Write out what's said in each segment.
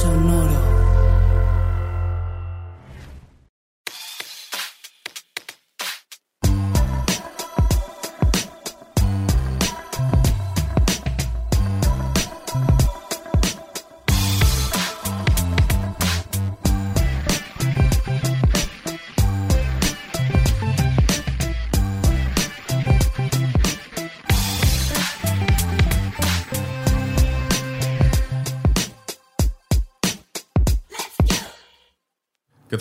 Sonoro.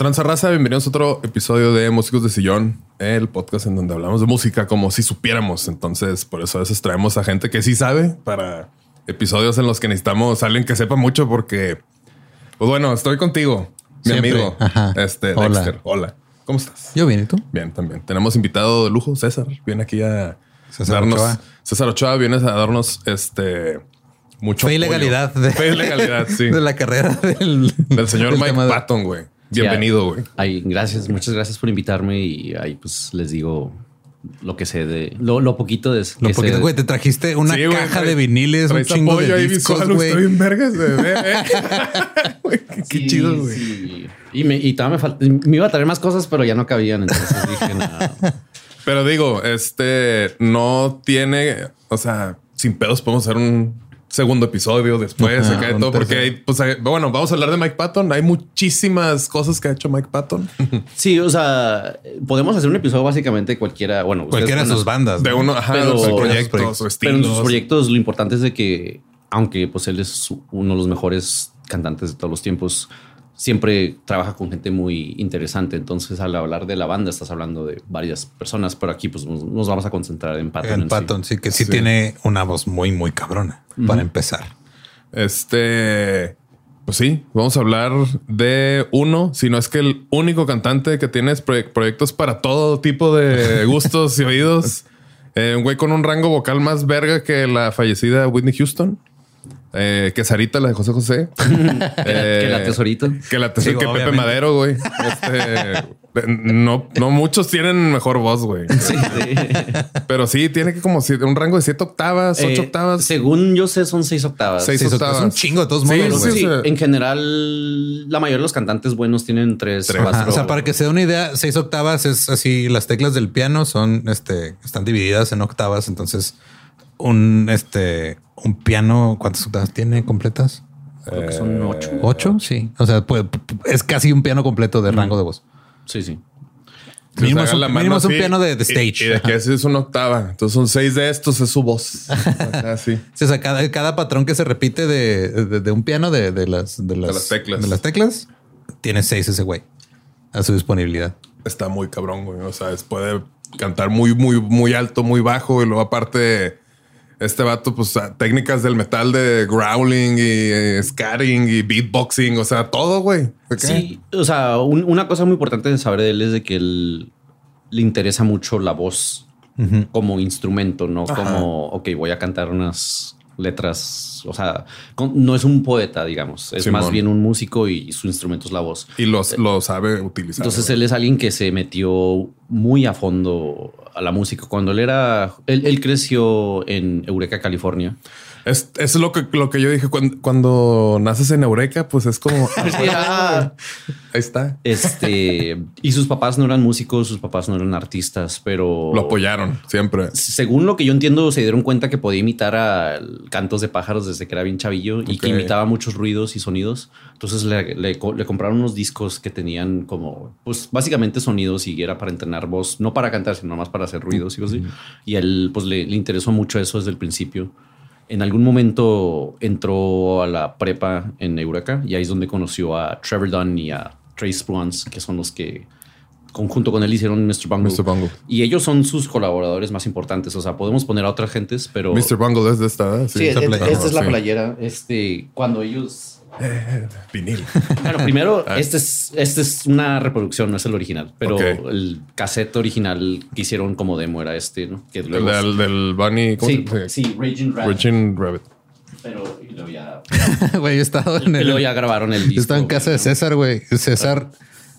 Tranza raza? Bienvenidos a otro episodio de Músicos de Sillón, el podcast en donde hablamos de música como si supiéramos. Entonces, por eso a veces traemos a gente que sí sabe para episodios en los que necesitamos a alguien que sepa mucho porque, pues bueno, estoy contigo, mi Siempre. amigo, Ajá. este Hola. Dexter. Hola, ¿cómo estás? Yo bien, ¿y tú? Bien, también. Tenemos invitado de lujo, César. Viene aquí a César darnos. Ochoa. César Ochoa, vienes a darnos este mucho Fe y legalidad. De, Fe y legalidad, sí. De la carrera del, Del señor del Mike Patton, güey. Bienvenido, güey. Ay, gracias, muchas gracias por invitarme y ahí pues les digo lo que sé de lo, lo poquito de Lo poquito, de- güey, te trajiste una Sí, caja de viniles, un chingo de discos, güey. Eh. Güey, qué, Sí, chido, güey. sí. Y me, y todavía me falta, me iba a traer más cosas, pero ya no cabían. Entonces dije, nada. Pero digo, este no tiene, o sea, sin pedos podemos hacer un segundo episodio después de un todo, porque hay, pues, hay- bueno, vamos a hablar de Mike Patton. Hay muchísimas cosas que ha hecho Mike Patton. Sí, o sea, podemos hacer un episodio básicamente cualquiera, bueno, Cualquiera de sus bandas. De ¿no? uno, ajá, Pero- sus proyectos o Pero en estilos. sus proyectos lo importante es de que, aunque pues él es uno de los mejores cantantes de todos los tiempos, siempre trabaja con gente muy interesante. Entonces, al hablar de la banda, estás hablando de varias personas, pero aquí pues nos, nos vamos a concentrar en Patton. En sí. Patton, sí, que sí, Sí. tiene una voz muy, muy cabrona para empezar. Este, pues sí, vamos a hablar de uno, si no es que el único cantante que tiene proye- proyectos para todo tipo de gustos y oídos. Eh, un güey con un rango vocal más verga que la fallecida Whitney Houston. Eh, que Sarita, la de José José. Eh, que la tesorito. Que la tesoro, Sí, que Pepe. Madero, güey. Este, no, no muchos tienen mejor voz, güey. Sí, sí. Pero sí, tiene que como siete- un rango de siete octavas, ocho Eh, octavas. Según yo sé, son seis octavas. Seis octavas. es un chingo de todos Sí, modos, sí, en general, la mayoría de los cantantes buenos tienen tres, Tres. cuatro. O sea, para que se dé una idea, seis octavas es así. Las teclas del piano son, este, están divididas en octavas. Entonces, un, este, un piano, ¿cuántas octavas tiene completas? Creo que son ocho. Ocho, sí. O sea, puede- es casi un piano completo de rango de voz. Sí, sí. Mínimo es un- la mano mínimo es un piano de- stage. Y, de que es una octava. Entonces son seis de estos, es su voz. Así. Sí, o sea, cada, cada patrón que se repite de, de- de un piano de, de las, de, las, las teclas. de las teclas tiene seis ese güey a su disponibilidad. Está muy cabrón, güey. O sea, es- puede cantar muy, muy, muy alto, muy bajo. Y luego, aparte, este vato, pues técnicas del metal de growling y eh, scatting y beatboxing. O sea, todo, güey. Sí, o sea, un- una cosa muy importante de saber de él es de que él le interesa mucho la voz como instrumento, no Ajá. como, ok, voy a cantar unas letras, o sea, con- no es un poeta, digamos, es Simón. más bien un músico y su instrumento es la voz. Y los, lo sabe utilizar. Entonces él es alguien que se metió muy a fondo a la música. Cuando él era, él, él creció en Eureka, California. Es, es lo que, lo que yo dije cuando, cuando naces en Eureka, pues es como Ah. ahí está. Este, y sus papás no eran músicos, sus papás no eran artistas, pero Lo apoyaron siempre. según lo que yo entiendo, se dieron cuenta que podía imitar a cantos de pájaros desde que era bien chavillo y que imitaba muchos ruidos y sonidos. Entonces le, le co- le compraron unos discos que tenían como, pues básicamente sonidos y era para entrenar voz, no para cantar, sino más para hacer ruidos y cosas así. Y él, pues le, le interesó mucho eso desde el principio. En algún momento entró a la prepa en Eureka y ahí es donde conoció a Trevor Dunn y a Trace Bruns, que son los que conjunto con él hicieron Mr. Bungle. Mr. Bungle. Y ellos son sus colaboradores más importantes. O sea, podemos poner a otras gentes, pero. Mr. Bungle es de esta, ¿verdad? Sí, esa e- playera. esta es la Sí. playera. Este, cuando ellos. Vinil. Bueno, primero, este es, este es una reproducción, no es el original, pero el cassette original que hicieron como demo era este, ¿no? Que El del, del Bunny. ¿cómo sí, se sí, Raging Rabbit. Raging Rabbit. Pero y luego ya. Güey, yo en y el. luego ya grabaron el disco. Estaba en casa de. César, güey. César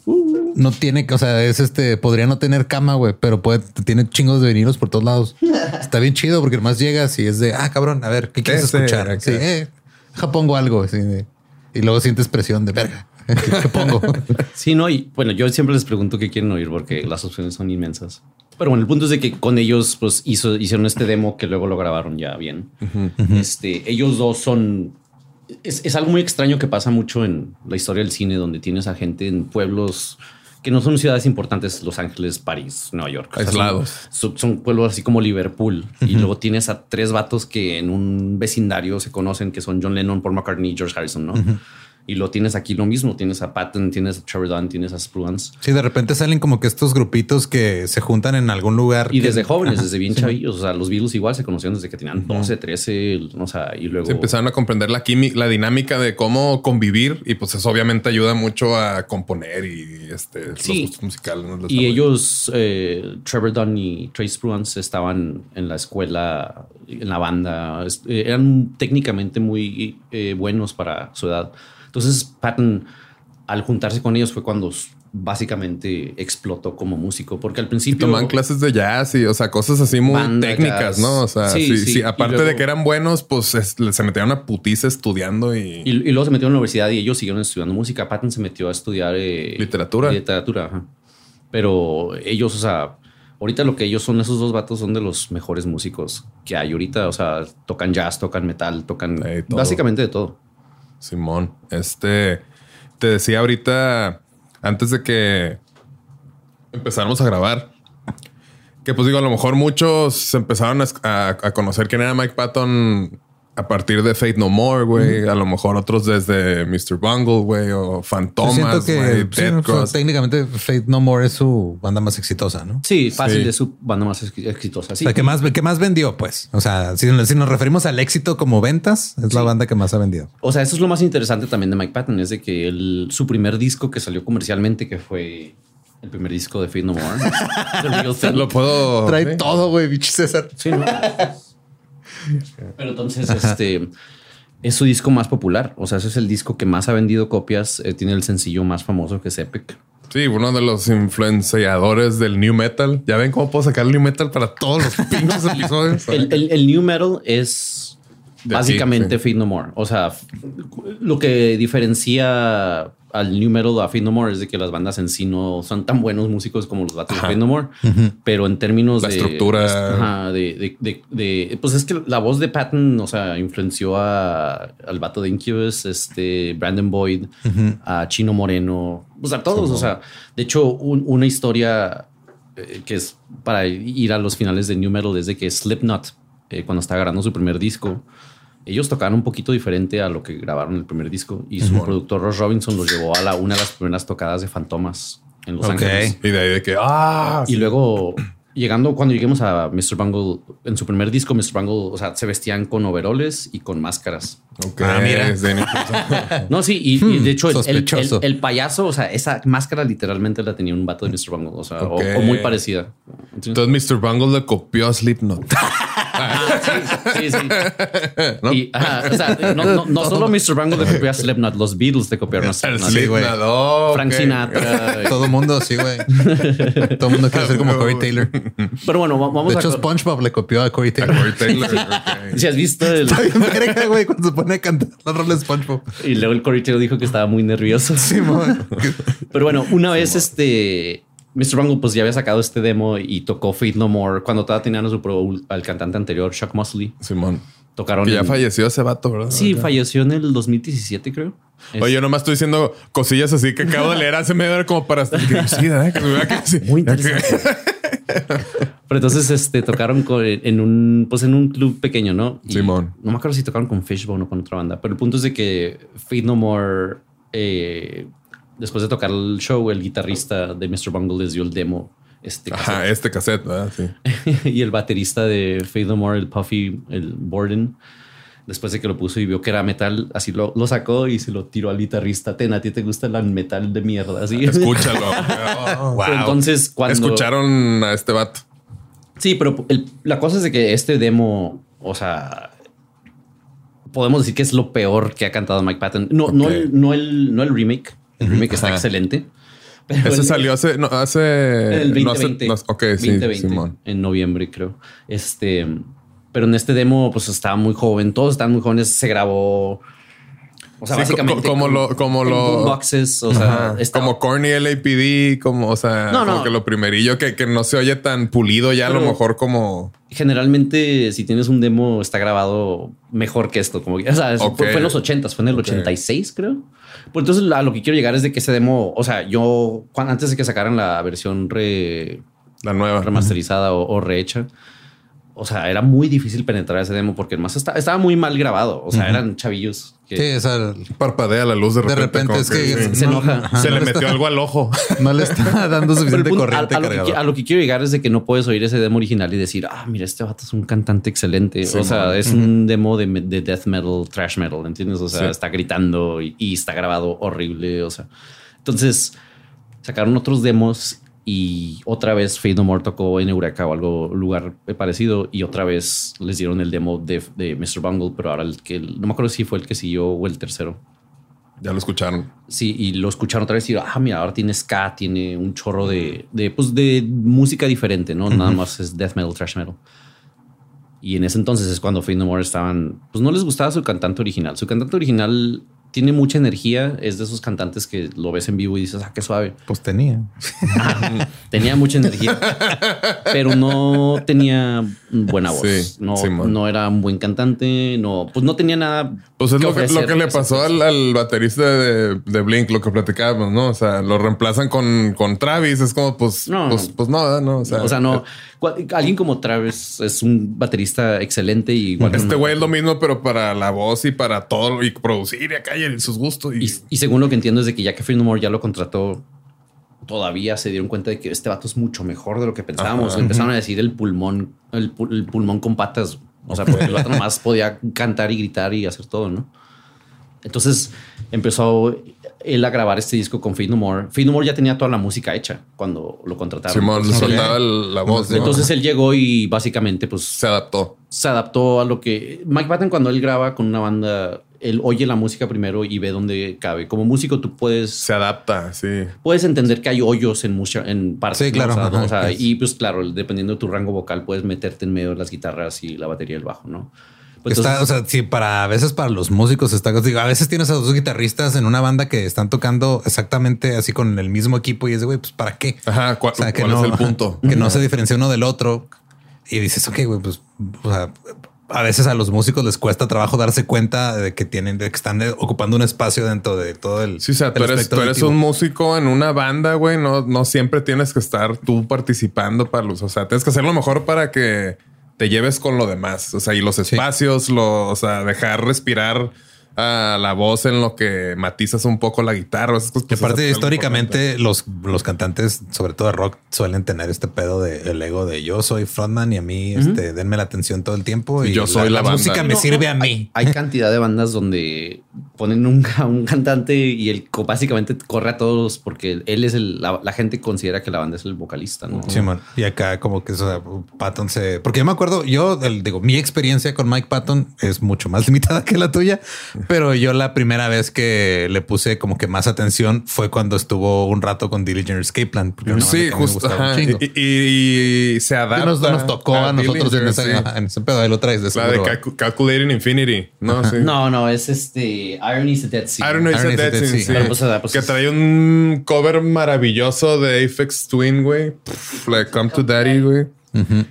no tiene, o sea, es este, podría no tener cama, güey, pero puede, tiene chingos de vinilos por todos lados. Está bien chido porque nomás llegas y es de, ah, cabrón, a ver, ¿qué quieres Ese, escuchar? Sí, eh, deja pongo algo. así de- y luego sientes presión de verga. ¿Qué, pongo? Sí, no, y bueno, yo siempre les pregunto qué quieren oír porque las opciones son inmensas. Pero bueno, el punto es de que con ellos pues hizo, hicieron este demo que luego lo grabaron ya bien. Este, ellos dos son es, es algo muy extraño que pasa mucho en la historia del cine, donde tienes a gente en pueblos que no son ciudades importantes, Los Ángeles, París, Nueva York. O sea, son- Aislados. Son, son pueblos así como Liverpool. Y luego tienes a tres vatos que en un vecindario se conocen, que son John Lennon, Paul McCartney y George Harrison, ¿no? Y lo tienes aquí lo mismo. Tienes a Patton, tienes a Trevor Dunn, tienes a Spruance. Sí, de repente salen como que estos grupitos que se juntan en algún lugar. Y que- desde jóvenes, desde bien chavillos. O sea, los Beatles igual se conocían desde que tenían 12, 13, o sea, y luego... Se empezaron a comprender la química, la dinámica de cómo convivir y pues eso obviamente ayuda mucho a componer y este Sí. los gustos musicales. ¿no? Y ellos, eh, Trevor Dunn y Trace Spruance, estaban en la escuela, en la banda. Eh, Eran técnicamente muy eh, buenos para su edad. Entonces, Patton, al juntarse con ellos, fue cuando básicamente explotó como músico, porque al principio. toman clases de jazz y o sea cosas así muy Banda, técnicas, jazz. ¿no? O sea, Sí, sí, sí. sí, Y aparte luego- de que eran buenos, pues es- se metieron a putiza estudiando y, Y, y luego se metieron a la universidad y ellos siguieron estudiando música. Patton se metió a estudiar eh, Literatura. Literatura, ajá. Pero ellos, o sea, ahorita lo que ellos son, esos dos vatos son de los mejores músicos que hay ahorita. O sea, tocan jazz, tocan metal, tocan básicamente de todo. Simón, este te decía ahorita antes de que empezáramos a grabar que pues digo, a lo mejor muchos empezaron a, a- a conocer quién era Mike Patton a partir de Fate No More, güey. A lo mejor otros desde Mr. Bungle, güey, o Fantomas, que güey, sí, no, Cross. técnicamente Fate No More es su banda más exitosa, ¿no? Sí, fácil Sí. de su banda más ex- exitosa. Sí. O sea, ¿qué más, qué más vendió? Pues, o sea, si, si nos referimos al éxito como ventas, es la banda que más ha vendido. O sea, eso es lo más interesante también de Mike Patton, es de que el, su primer disco que salió comercialmente, que fue el primer disco de Fate No More, The Real Thing. Lo puedo. Trae ¿sí? todo, güey, bicho César. Sí, ¿no? Pero entonces, este es su disco más popular. O sea, ese es el disco que más ha vendido copias. Eh, tiene el sencillo más famoso que es Epic. Sí, uno de los influenciadores del new metal. Ya ven cómo puedo sacar el new metal para todos los pinches episodios. El, el- el new metal es De básicamente aquí, sí. No More. O sea, lo que diferencia al new metal a Fate No More es de que las bandas en sí no son tan buenos músicos como los vatos de Fate No More, pero en términos La de estructura. ajá, de, de- pues es que la voz de Patton, o sea, influenció a, al vato de Incubus, este Brandon Boyd, a Chino Moreno, o sea, todos. o sea, de hecho, un- una historia eh, que es para ir a los finales de New Metal desde que Slipknot, eh, cuando estaba grabando su primer disco, ellos tocaron un poquito diferente a lo que grabaron el primer disco y su productor Ross Robinson los llevó a la, una de las primeras tocadas de Fantomas en Los. Ángeles. Y de ahí de que, ah, Y luego, llegando, cuando lleguemos a Mr. Bungle, en su primer disco, Mr. Bungle, o sea, se vestían con overoles y con máscaras. ok, Ah, mira. No, sí, y, y de hecho, el, el- sospechoso. el- el payaso, o sea, esa máscara literalmente la tenía un vato de Mr. Bungle, o sea, o- muy parecida. Entonces, Entonces Mr. Bungle le copió a Slipknot. sí, sí. Y, ajá, o sea, no, no, no solo Mr. Bungle le copió a Slipknot, los Beatles le copiaron a Slipknot. Sí, güey. Frank. Sinatra. Todo mundo, sí, güey. Todo mundo quiere ser como Corey Taylor. De Pero bueno, va- vamos hecho, a... SpongeBob le copió a Corey A Taylor. Corey Taylor. ok. Si has visto el... Está bien verga, güey, cuando se pone a cantar la rola de SpongeBob. Y luego el Corey Taylor dijo que estaba muy nervioso. Sí. Pero bueno, una vez este Mr. Bungle pues ya había sacado este demo y tocó Fate No More cuando todavía tenían a su pro al cantante anterior, Chuck Mosley. Simón. Tocaron. Que ya en- falleció ese vato, ¿verdad? Sí, falleció en el 2017, creo. Es- Oye, yo nomás estoy diciendo cosillas así que acabo de leer hace media hora como para... sí. Muy interesante. Pero entonces este tocaron con- en un pues en un club pequeño, ¿no? Y Simón. No me acuerdo si tocaron con Fishbone o con otra banda, pero el punto es de que Fate No More eh, después de tocar el show, el guitarrista de Mr. Bungle les dio el demo. Este Ajá, cassette. este cassette, ¿verdad? Sí. y el baterista de Faith No More, el Puffy, el Borden, después de que lo puso y vio que era metal, así lo, lo sacó y se lo tiró al guitarrista. Ten, a ti te gusta el metal de mierda, así. Escúchalo. Pero entonces, cuando Escucharon a este vato. Sí, pero el- la cosa es de que este demo, o sea, podemos decir que es lo peor que ha cantado Mike Patton. No, no, el, no, el, no el remake. El remake está Ajá. excelente. Pero Ese el- salió hace, no, hace, el no hace- 2020. no- ok, sí, 2020, Simón. En noviembre, creo. Este, pero en este demo, pues estaba muy joven. Todos estaban muy jóvenes. Se grabó. O sea, Sí, básicamente. co- como con- lo- como lo- boomboxes, o sea, estaba- Como Corny LAPD, como, o sea, No, como no. que lo primerillo que, que no se oye tan pulido ya a lo mejor como generalmente si tienes un demo está grabado mejor que esto. Como que, o sea, es- Ok. fue, fue en los 80, fue en el Ok. 86, creo. Pues entonces a lo que quiero llegar es de que ese demo, o sea, yo antes de que sacaran la versión re- la nueva. remasterizada o, o rehecha, o sea, era muy difícil penetrar ese demo porque más estaba, estaba muy mal grabado. O sea, eran chavillos que Sí, esa, Parpadea la luz de de repente. repente como es que sí. se enoja. ajá, se no le metió algo al ojo. no le está dando suficiente punto- a, corriente a lo que, a lo que quiero llegar es de que no puedes oír ese demo original y decir, ah, mira, este vato es un cantante excelente. Sí, o sea, man. es un demo de, de death metal, trash metal, ¿entiendes? O sea, Sí. está gritando y, y está grabado horrible. O sea, entonces sacaron otros demos y otra vez Fade No More tocó en Eureka o algo lugar parecido y otra vez les dieron el demo de, de Mr. Bungle, pero ahora el que no me acuerdo si fue el que siguió o el tercero. Ya lo escucharon. Sí, y lo escucharon otra vez y ah, mira, ahora tiene ska, tiene un chorro de, de, pues, de música diferente, ¿no? Nada más es death metal, thrash metal. Y en ese entonces es cuando Fade No More estaban, pues no les gustaba su cantante original. Su cantante original tiene mucha energía, es de esos cantantes que lo ves en vivo y dices, ah, qué suave. Pues tenía. Tenía mucha energía, pero no tenía buena voz. Sí, no, sí, no era un buen cantante, no, pues no tenía nada. Pues es lo que, lo que le pasó al, al baterista de, de Blink, lo que platicábamos, ¿no? O sea, lo reemplazan con, con Travis. Es como, pues, No, pues, no. pues no, no. O sea, O sea, no. Alguien como Travis es un baterista excelente y igual. Este güey es lo mismo, pero para la voz y para todo y producir y acá y sus gustos. Y, Y, y según lo que entiendo es de que ya que Free No More ya lo contrató, todavía se dieron cuenta de que este vato es mucho mejor de lo que pensábamos. Ajá. Empezaron a decir el pulmón, el, pu- el pulmón con patas. O sea, porque el vato nomás podía cantar y gritar y hacer todo, ¿no? Entonces empezó él a grabar este disco con Feed No More. Feed No More ya tenía toda la música hecha cuando lo contrataron. Simón le Entonces, él- soltaba la voz. ¿no? entonces él llegó y básicamente pues se adaptó. se adaptó a lo que Mike Patton cuando él graba con una banda, él oye la música primero y ve dónde cabe. Como músico tú puedes Se adapta, sí. puedes entender que hay hoyos en mucha en partes. Sí, claro, ¿no? O sea, ajá, o sea, es- y pues claro, dependiendo de tu rango vocal puedes meterte en medio de las guitarras y la batería y el bajo, ¿no? Pues está, entonces- o sea, sí, para a veces para los músicos está, digo, a veces tienes a dos guitarristas en una banda que están tocando exactamente así con el mismo equipo y es de güey, pues para qué? Ajá, ¿cuál, O sea, que cuál no, es el punto? Que no se diferencia uno del otro y dices, ok, güey, pues o sea, a veces a los músicos les cuesta trabajo darse cuenta de que tienen, de que están ocupando un espacio dentro de todo el. Sí, o sea, tú eres, tú eres un músico en una banda, güey. No, no siempre tienes que estar tú participando para los. O sea, tienes que hacerlo mejor para que te lleves con lo demás. O sea, y los espacios, lo, o sea, dejar respirar a la voz en lo que matizas un poco la guitarra. Esas cosas, Que pues, aparte, históricamente, los, los cantantes, sobre todo de rock, suelen tener este pedo de el ego de yo soy frontman y a mí este, denme la atención todo el tiempo. Y Y, yo soy la banda. música me No, sirve a mí. Hay, hay cantidad de bandas donde ponen un, a un cantante y él básicamente corre a todos porque él es el, la, la gente considera que la banda es el vocalista, ¿no? Sí, man. Y acá como que o sea, Patton se... Porque yo me acuerdo, yo el- digo, mi experiencia con Mike Patton es mucho más limitada que la tuya, pero yo la primera vez que le puse como que más atención fue cuando estuvo un rato con Diligent Escape Plan. porque era una banda Sí, a justo. Y, y- y se adapta. nos, nos tocó a, nosotros en Dillinger, ese, sí. en ese pedo. Ahí lo traes de La de Calculating Infinity. No, sí. No, no, es este Irony is a Dead Sea. I don't know, it's a Iron is a Dead Sea. sí. Pero, pues, pues, que trae un cover maravilloso de Aphex Twin, güey. Like Come to Daddy, güey.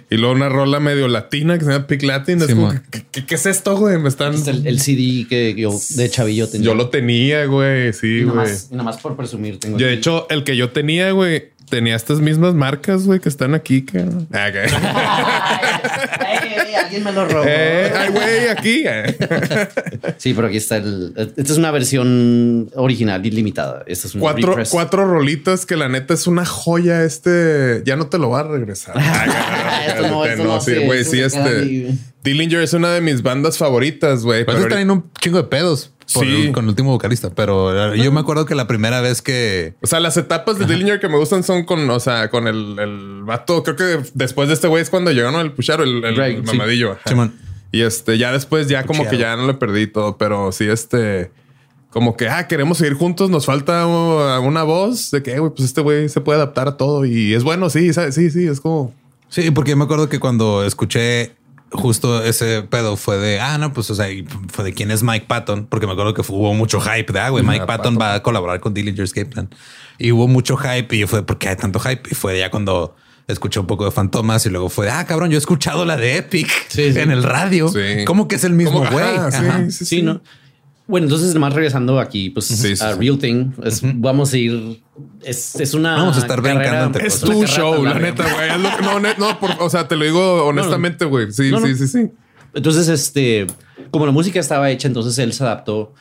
Y luego una rola medio latina que se llama Pick Latin. Es Sí, como, man. ¿qué, qué- qué es esto, güey? Me están. es el, el CD que yo de chavillo tenía. Yo lo tenía, güey. Sí, y güey. nomás, y nomás por presumir tengo Yo, de hecho, el que yo tenía, güey, tenía estas mismas marcas, güey, que están aquí. Que... Ah, alguien me lo robó. Eh, ay, güey, aquí. eh. Sí, pero aquí está el. Esta es una versión original y limitada. Esta es cuatro, repress. cuatro rolitas que la neta es una joya. Este ya no te lo va a regresar. Esto no, esto no sí, güey. Sí, este. Dillinger es una de mis bandas favoritas, güey. Pero pero traen un chingo de pedos por Sí. el- con el último vocalista. Pero yo me acuerdo que la primera vez que O sea, las etapas de Dillinger que me gustan son con, o sea, con el, el vato. Creo que después de este güey es cuando llegaron el pucharo, el, el sí. mamadillo. ajá. Simón. Y este, ya después, ya como que ya no le perdí todo, pero sí, este, como que, ah, queremos seguir juntos, nos falta una voz de que, güey, pues este güey se puede adaptar a todo y es bueno, sí, ¿sabes? sí, sí, es como, Sí, porque yo me acuerdo que cuando escuché justo ese pedo fue de, ah, no, pues, o sea, fue de quién es Mike Patton, porque me acuerdo que hubo mucho hype de, ah, güey, Mike Ah, Patton, Patton. va a colaborar con Dillinger Escape Plan. Y hubo mucho hype y yo fue, ¿por qué hay tanto hype? Y fue ya cuando escuché un poco de Fantomas y luego fue, de, ah, cabrón, yo he escuchado la de Epic Sí, sí. en el radio. Sí. ¿Cómo que es el mismo güey? sí, Sí, ¿no? Bueno, entonces, nomás regresando aquí, pues Sí, sí, a sí. Real Thing, es- vamos a ir. Es, es una. Vamos a estar brincando carrera- entre Es cosas. una tu show, la neta, güey. Es no, no, por- o sea, te lo digo honestamente, güey. Sí, No, no. sí, sí, sí. Entonces, este, como la música estaba hecha, entonces él se adaptó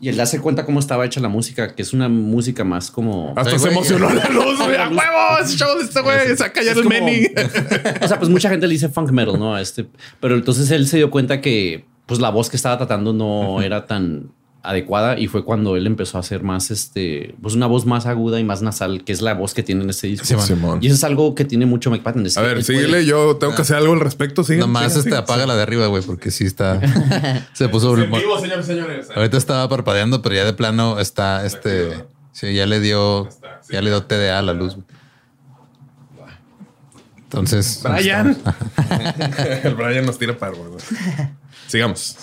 y él darse cuenta cómo estaba hecha la música, que es una música más como. Hasta Ay, se emocionó la luz, güey. ¡A huevo! Ese show de este güey. Saca ya Es el meni. O sea, pues mucha gente le dice funk metal, ¿no? Este, pero entonces él se dio cuenta que pues la voz que estaba tratando no era tan adecuada y fue cuando él empezó a hacer más este pues una voz más aguda y más nasal que es la voz que tiene en este disco Simón. Simón. y eso es algo que tiene mucho Mike Patton A ver, síguele. Yo tengo que hacer algo al respecto. Sigue. Nomás este, apaga la de arriba, güey, porque sí está. se puso. En vivo, señores, señores. Ahorita estaba parpadeando, pero ya de plano está este. Sí, ya le dio. Ya le dio TDA a la luz. güey. Entonces. Brian. el Brian nos tira para güey. Sigamos.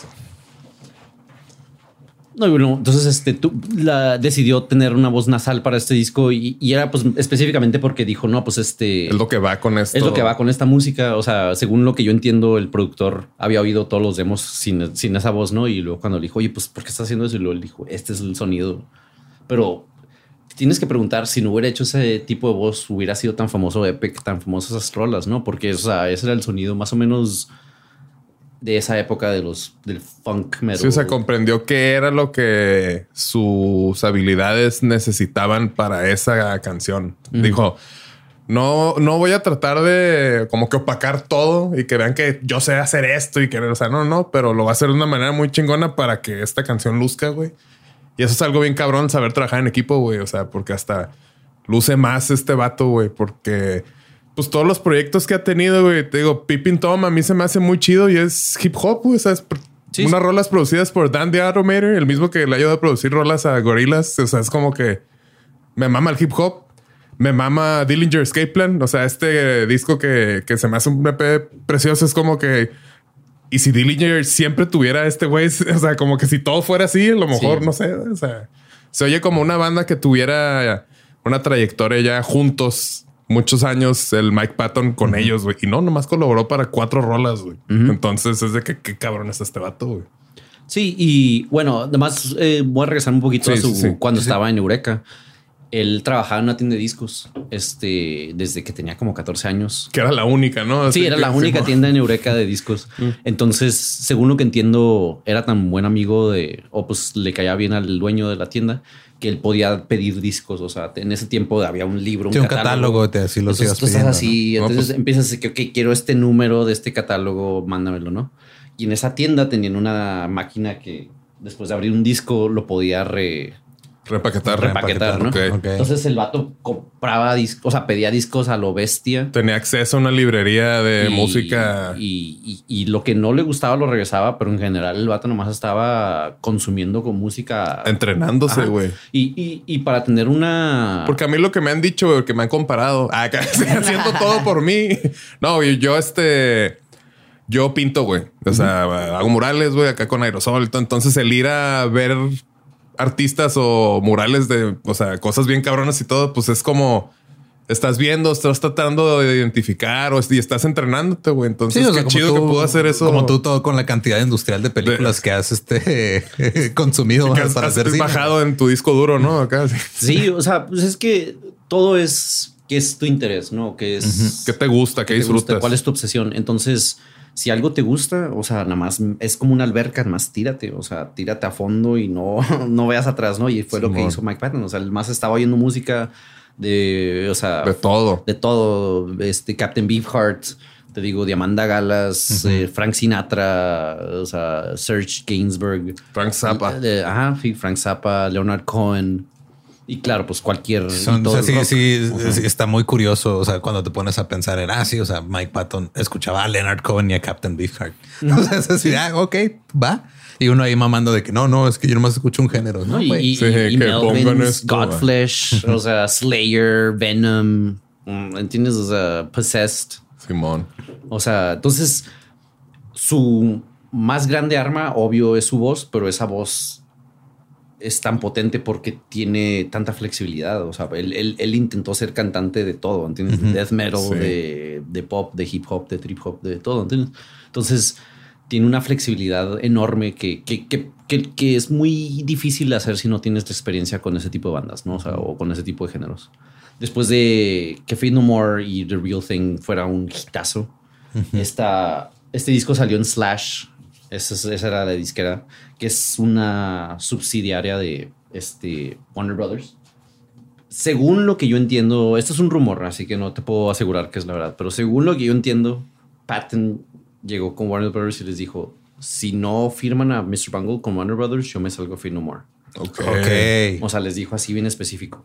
No, bueno, entonces este tú la decidió tener una voz nasal para este disco y, y era pues específicamente porque dijo, no, pues este Es lo que va con esto. es lo que va con esta música. O sea, según lo que yo entiendo, el productor había oído todos los demos sin, sin esa voz, ¿no? Y luego cuando le dijo, oye, pues, ¿por qué estás haciendo eso? Y luego él dijo, este es el sonido. Pero tienes que preguntar si no hubiera hecho ese tipo de voz, hubiera sido tan famoso Epic, tan famosas esas rolas, ¿no? Porque, o sea, ese era el sonido más o menos de esa época de los del funk metal. Sí, o sea, comprendió qué era lo que sus habilidades necesitaban para esa canción. Dijo, no, no voy a tratar de como que opacar todo y que vean que yo sé hacer esto y que, o sea, no, no, pero lo va a hacer de una manera muy chingona para que esta canción luzca, güey. Y eso es algo bien cabrón, saber trabajar en equipo, güey. O sea, porque hasta luce más este vato, güey, porque pues todos los proyectos que ha tenido, güey, te digo, Pippin Tom a mí se me hace muy chido y es hip hop, güey. O sea, es pr- Sí, unas sí. rolas producidas por Dan the Automator, el mismo que le ayuda a producir rolas a Gorillaz. O sea, es como que me mama el hip hop. Me mama Dillinger Escape Plan. O sea, este disco que, que se me hace un EP precioso es como que. Y si Dillinger siempre tuviera este güey, o sea, como que si todo fuera así, a lo mejor, Sí. no sé, o sea, se oye como una banda que tuviera una trayectoria ya juntos muchos años, el Mike Patton con ellos, güey. Y no, nomás colaboró para cuatro rolas, güey. Entonces es de que qué cabrón es este vato, güey. Sí, y bueno, además eh, voy a regresar un poquito Sí, a su sí, sí. cuando estaba en Eureka. Él trabajaba en una tienda de discos este, desde que tenía como 14 años. Que era la única, ¿no? Así Sí, era que- la única sí, tienda en Eureka de discos. Entonces, según lo que entiendo, era tan buen amigo de, o pues le caía bien al dueño de la tienda, que él podía pedir discos. O sea, en ese tiempo había un libro, un, Sí, un catálogo. catálogo, te- así lo Entonces, sigas tú estás pidiendo, así, ¿no? entonces pues- empiezas a decir que, ok, quiero este número de este catálogo, mándamelo, ¿no? Y en esa tienda tenían una máquina que después de abrir un disco lo podía re, Repaquetar, repaquetar, ¿no? Entonces el vato compraba discos, o sea, pedía discos a lo bestia. Tenía acceso a una librería de Y- música. Y, y- y lo que no le gustaba lo regresaba, pero en general el vato nomás estaba consumiendo con música. entrenándose, güey. Y, y- y para tener una. Porque a mí lo que me han dicho, güey, que me han comparado, ah, que estoy haciendo todo por mí. No, yo este, yo pinto, güey. O sea, hago murales, güey, acá con aerosol. Entonces el ir a ver artistas o murales de, o sea, cosas bien cabronas y todo, pues es como estás viendo, estás tratando de identificar o y estás entrenándote, güey. Entonces, Sí, o qué sea, chido tú- que puedo hacer eso. Como tú todo con la cantidad industrial de películas De- que has este, consumido que has, para has hacer cine. bajado en tu disco duro, ¿no? Acá. sí. Sí, o sea, pues es que todo es qué es tu interés, ¿no? ¿Qué es... ¿Qué te gusta? ¿Qué, te gusta? disfrutas? ¿Cuál es tu obsesión? Entonces, si algo te gusta, o sea, nada más es como una alberca, nada más tírate, o sea, tírate a fondo y no, no veas atrás, ¿no? Y fue lo que hizo Mike Patton, o sea, el más estaba oyendo música de, o sea, De todo. de todo, este Captain Beefheart, te digo, Diamanda Galas, eh, Frank Sinatra, o sea, Serge Gainsbourg. Frank Zappa. Eh, ajá, Frank Zappa, Leonard Cohen. Y claro, pues cualquier. Son- o sea, sí, rock. sí, sí, está muy curioso. O sea, cuando te pones a pensar en, ah, sí, o sea, Mike Patton escuchaba a Leonard Cohen y a Captain Beefheart. O sea, es así, ah, ok, va. Y uno ahí mamando de que no, no, es que yo nomás escucho un género. No, ¿no? Y, Sí, y- y que Melvins, pongan esto, Godflesh, o sea, Slayer, Venom, mm, ¿entiendes? O sea, Possessed. Simón. O sea, entonces su más grande arma, obvio, es su voz, pero esa voz es tan potente porque tiene tanta flexibilidad. O sea, él, él- él intentó ser cantante de todo, ¿entiendes? De death metal, Sí. de, de pop, de hip hop, de trip hop, de todo, ¿entiendes? Entonces, tiene una flexibilidad enorme que, que, que, que- es muy difícil de hacer si no tienes experiencia con ese tipo de bandas, ¿no? O sea, o con ese tipo de géneros. Después de que Fade No More y The Real Thing fuera un hitazo, esta, este disco salió en Slash, esa, es- esa era la disquera, que es una subsidiaria de este, Warner Brothers. Según lo que yo entiendo, esto es un rumor, así que no te puedo asegurar que es la verdad, pero según lo que yo entiendo, Patton llegó con Warner Brothers y les dijo, si no firman a Mr. Bungle con Warner Brothers, yo me salgo a Fade No More. Ok. Ok. O sea, les dijo así bien específico.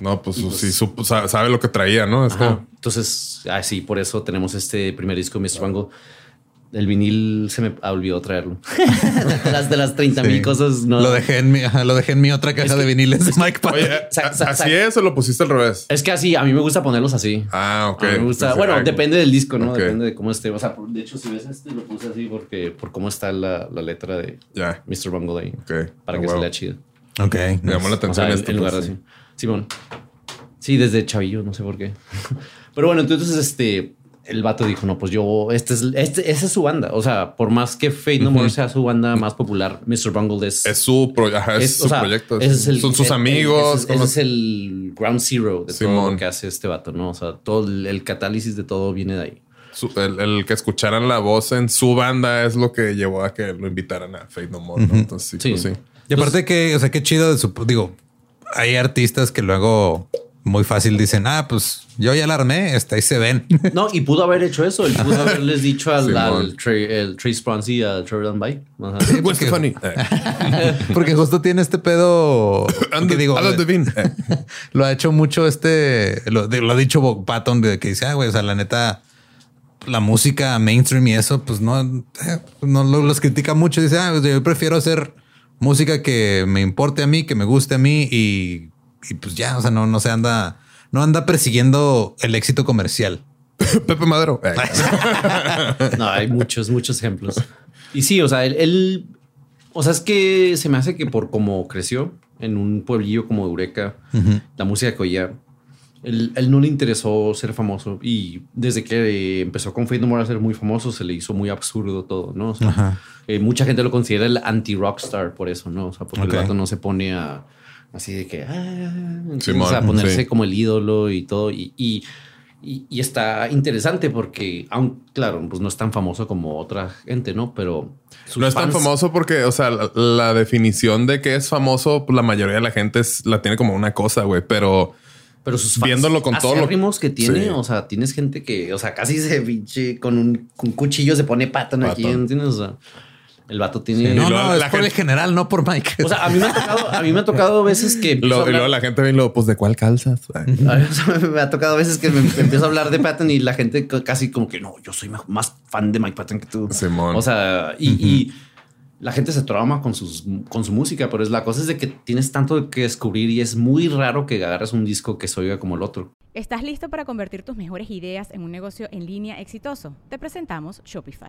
No, pues, sí, supo- sa- sabe lo que traía, ¿no? Es Ajá. como- Entonces, así por eso tenemos este primer disco de Mr. Bungle. El vinil se me olvidó traerlo. de las de las 30 mil Sí. cosas, no. Lo dejé en mi, ajá, lo dejé en mi otra caja de viniles de Mike Patton. Oye, ¿así es o lo pusiste al revés? Es que así, a mí me gusta ponerlos así. Ah, ok. A mí me gusta. Pues, bueno, ah, depende del disco, ¿no? Depende de cómo esté. O sea, por- de hecho, si ves este, lo puse así porque por cómo está la, la letra de Ya. Mr. Bungle ahí. Ok. Para Ah, que se lea chido. Ok. Me llamó la O atención sea, en, esto. en lugar pues, así. Simón. Sí, desde chavillo, no sé por qué. Pero bueno, entonces este el vato dijo, no, pues yo, este es, este, esa es su banda. O sea, por más que Fate No More sea su banda más popular, Mr. Bungle es, Es su, pro- ajá, es es- su o sea, proyecto. ese es el- Son sus el- el- amigos. ese es- con ese los- es el ground zero de todo lo que hace este vato, ¿no? O sea, todo el, el catálisis de todo viene de ahí. su- el, el que escucharan la voz en su banda es lo que llevó a que lo invitaran a Fate No More. ¿no? Entonces, sí, Sí. pues sí. Y aparte que, o sea, qué chido de su, digo, hay artistas que luego muy fácil dicen, ah, pues yo ya la armé, está ahí se ven. No, y pudo haber hecho eso. Él pudo haberles dicho al, Simón. al Trey- el Trace Bronze y a Trevor Dunby. Ajá. Gwen porque- justo tiene este pedo. Que digo, Alan Devine. Eh, lo ha hecho mucho este, lo, de- lo ha dicho Bob Patton de que dice, ah, güey, o sea, la neta, la música mainstream y eso, pues no, eh, no lo- los critica mucho. Dice, ah, yo prefiero hacer música que me importe a mí, que me guste a mí y, y pues ya, o sea, no, no se anda, no anda persiguiendo el éxito comercial. Pepe Madero. No, hay muchos, muchos ejemplos. Y sí, o sea, él, él- o sea, es que se me hace que por cómo creció en un pueblillo como Eureka, la música que oía, él, él no le interesó ser famoso y desde que empezó con Fate No More a ser muy famoso, se le hizo muy absurdo todo, ¿no? O sea, eh, mucha gente lo considera el anti-rockstar por eso, ¿no? O sea, porque Ok. el vato no se pone a así de que, ah, Simón, o sea, ponerse sí. como el ídolo y todo. Y, y, y- y está interesante porque, aun claro, pues no es tan famoso como otra gente, ¿no? Pero No es tan famoso porque, o sea, la, la definición de que es famoso, pues, la mayoría de la gente es- la tiene como una cosa, güey. Pero Pero sus fans Viéndolo con todo lo- que tiene, Sí. o sea, tienes gente que, o sea, casi se pinche con un, con cuchillo se pone patón aquí, Patón. ¿entiendes? O sea, el vato tiene. No, luego no, es la por el gente- general, no por Mike. O sea, a mí me ha tocado, a mí me ha tocado veces que lo- y luego la gente ve y lo, pues, ¿de cuál calzas? O sea, me ha tocado veces que me, me empiezo a hablar de Patton y la gente casi como que no, yo soy más fan de Mike Patton que tú. Simón. O sea, y, y la gente se trauma con, sus, con su música, pero es la cosa es de que tienes tanto que descubrir y es muy raro que agarres un disco que se oiga como el otro. ¿Estás listo para convertir tus mejores ideas en un negocio en línea exitoso? Te presentamos Shopify.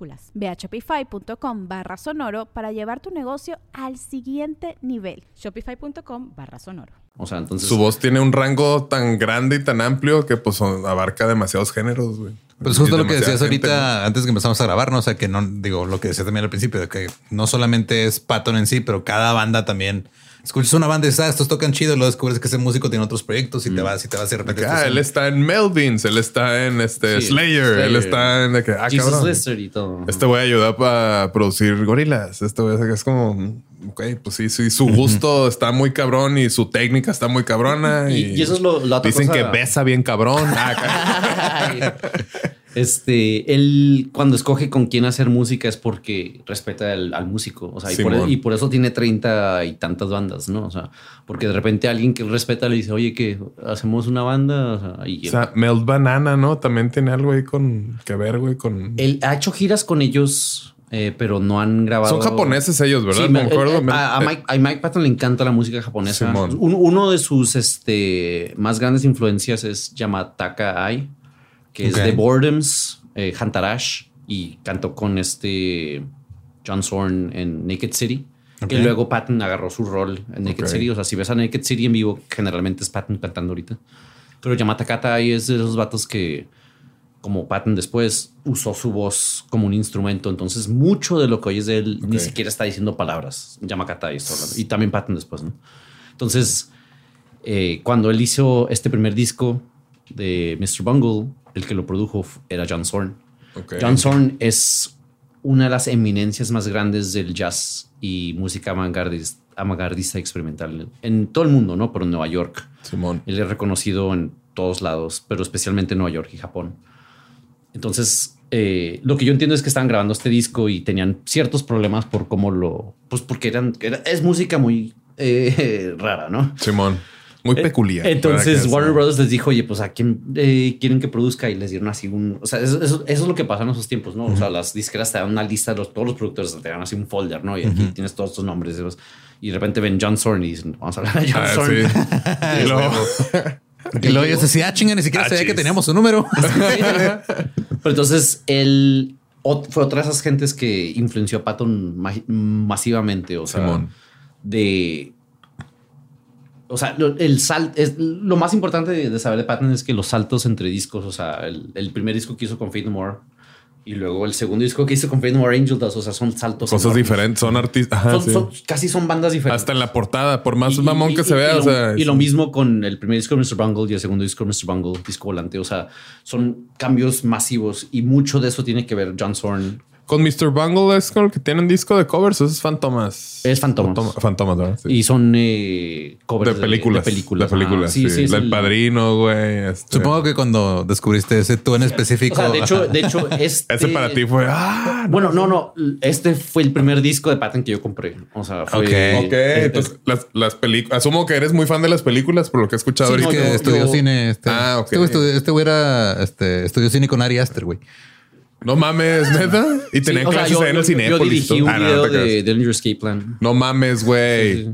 Ve a shopify.com barra sonoro para llevar tu negocio al siguiente nivel. Shopify.com barra sonoro. O sea, entonces. Su voz tiene un rango tan grande y tan amplio que pues abarca demasiados géneros, güey. Pues justo lo que decías gente, ahorita, antes que empezamos a grabar, ¿no? O sea, que no, digo, lo que decía también al principio, de que no solamente es Patton en sí, pero cada banda también. Escuchas una banda y dices, ah, estos tocan chido, y luego descubres que ese músico tiene otros proyectos y te vas y te vas y de repente. Ah, él está en Melvins, él está en este Sí, Slayer, él está en de que, ah, Jesus cabrón. Lizard y todo. Este güey ayuda para producir gorilas. Este güey es como, ok, pues sí, sí, su gusto está muy cabrón y su técnica está muy cabrona. Y- Y, y eso es lo- la otra Dicen cosa- que besa bien cabrón. Ah. Este, él cuando escoge con quién hacer música es porque respeta al, al músico. O sea, y por, Simón. y por eso tiene treinta y tantas bandas, ¿no? O sea, porque de repente alguien que respeta le dice, oye, que hacemos una banda. O sea, y o sea, Melt Banana, ¿no? También tiene algo ahí con que ver, güey, con. él ha hecho giras con ellos, eh, pero no han grabado. Son japoneses ellos, ¿verdad? Sí, Me acuerdo. eh, a, a Mike, a Mike Patton le encanta la música japonesa. Simón. Un- uno de sus este, más grandes influencias es Yamataka Ai, que es de Boredoms, eh, Hantarash, y cantó con este John Zorn en Naked City. Ok. Y luego Patton agarró su rol en Naked. City. O sea, si ves a Naked City en vivo, generalmente es Patton cantando ahorita. Pero Yamataka Ai es de esos vatos que, como Patton después, usó su voz como un instrumento. Entonces, mucho de lo que oyes de él ni siquiera está diciendo palabras. Yamakata Ai está hablando. Y también Patton después, ¿no? Entonces, eh, cuando él hizo este primer disco de Mr. Bungle, el que lo produjo era John Zorn. John Zorn es una de las eminencias más grandes del jazz y música avantgardista experimental en todo el mundo, ¿no? Pero en Nueva York. Simón. Él es reconocido en todos lados, pero especialmente en Nueva York y Japón. Entonces, eh, lo que yo entiendo es que estaban grabando este disco y tenían ciertos problemas por cómo lo... Pues porque eran... era- es música muy eh, rara, ¿no? Simón. Muy peculiar. Entonces Warner Brothers les dijo, oye, pues a quién eh, quieren que produzca y les dieron así un... O sea, eso, eso- eso es lo que pasa en esos tiempos, ¿no? O sea, las disqueras te dan una lista de los, todos los productores, te dan así un folder, ¿no? Y aquí tienes todos estos nombres. Y de repente ven John Zorn y dicen, vamos a hablar de John Ah, Zorn. sí. Y luego- Y luego yo decía, ah, chinga, ni siquiera Ah, sabía que teníamos su número. Pero entonces él fue otra de esas gentes que influenció a Patton ma- masivamente. O sea, Simón. de. O sea, el sal, es, lo más importante de, de saber de Patton es que los saltos entre discos, o sea, el, el primer disco que hizo con Fate No More y luego el segundo disco que hizo con Fate No More Angel Dust, o sea, son saltos. Cosas enormes. diferentes. Son artistas. Ajá, Son- sí. son- casi son bandas diferentes. Hasta en la portada, por más Y- mamón y- que y- se vea. y o lo, sea, y es- lo mismo con el primer disco de Mr. Bungle y el segundo disco de Mr. Bungle, disco volante. O sea, son cambios masivos y mucho de eso tiene que ver John Zorn. Con Mr. Bungle es con el que tienen disco de covers. Eso es Fantomas. Es Fantomas. Fantoma- Fantomas, ¿verdad? Sí. Y son eh, covers de películas. De películas. De películas. Ajá. Sí, sí. es el el- padrino, güey. este- Supongo que cuando descubriste ese tú en O específico. sea, de hecho, de hecho, este... Ese para ti fue. Ah, no. Bueno, no, no. Este fue el primer disco de Patton que yo compré. O sea, fue... Ok. Ok, entonces las, las películas. Asumo que eres muy fan de las películas por lo que he escuchado Sí, ahorita. que yo- estudió yo- cine. Este, Ah, ok. Este güey este güey era, este, estudió cine con Ari Aster, güey. No mames, neta. Y tenía Sí, o sea, clases yo, en el cine. yo dirigí un video de Dillinger Escape Plan. No mames, güey.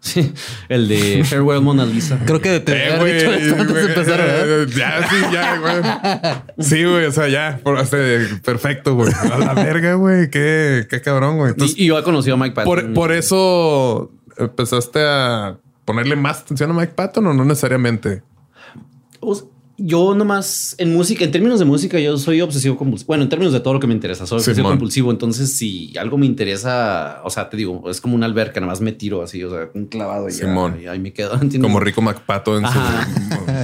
Sí. El de Farewell Mona Lisa. Creo que te Eh, güey, dicho esto antes de güey, empezar, ¿verdad? eh, Ya, sí, ya, güey. Sí, güey, o sea, ya. Por, este, perfecto, güey. A la verga, güey. Qué, qué cabrón, güey. Entonces, Y, y yo he conocido a Mike Patton. por, por eso empezaste a ponerle más atención a Mike Patton o no necesariamente. O sea, Yo nomás en música, en términos de música, yo soy obsesivo compulsivo. Bueno, en términos de todo lo que me interesa, soy obsesivo compulsivo. Entonces, si algo me interesa, o sea, te digo, es como una alberca, nada más me tiro así, o sea, un clavado y, ya, Simón. y ahí me quedo. ¿entiendes? Como Rico McPato en su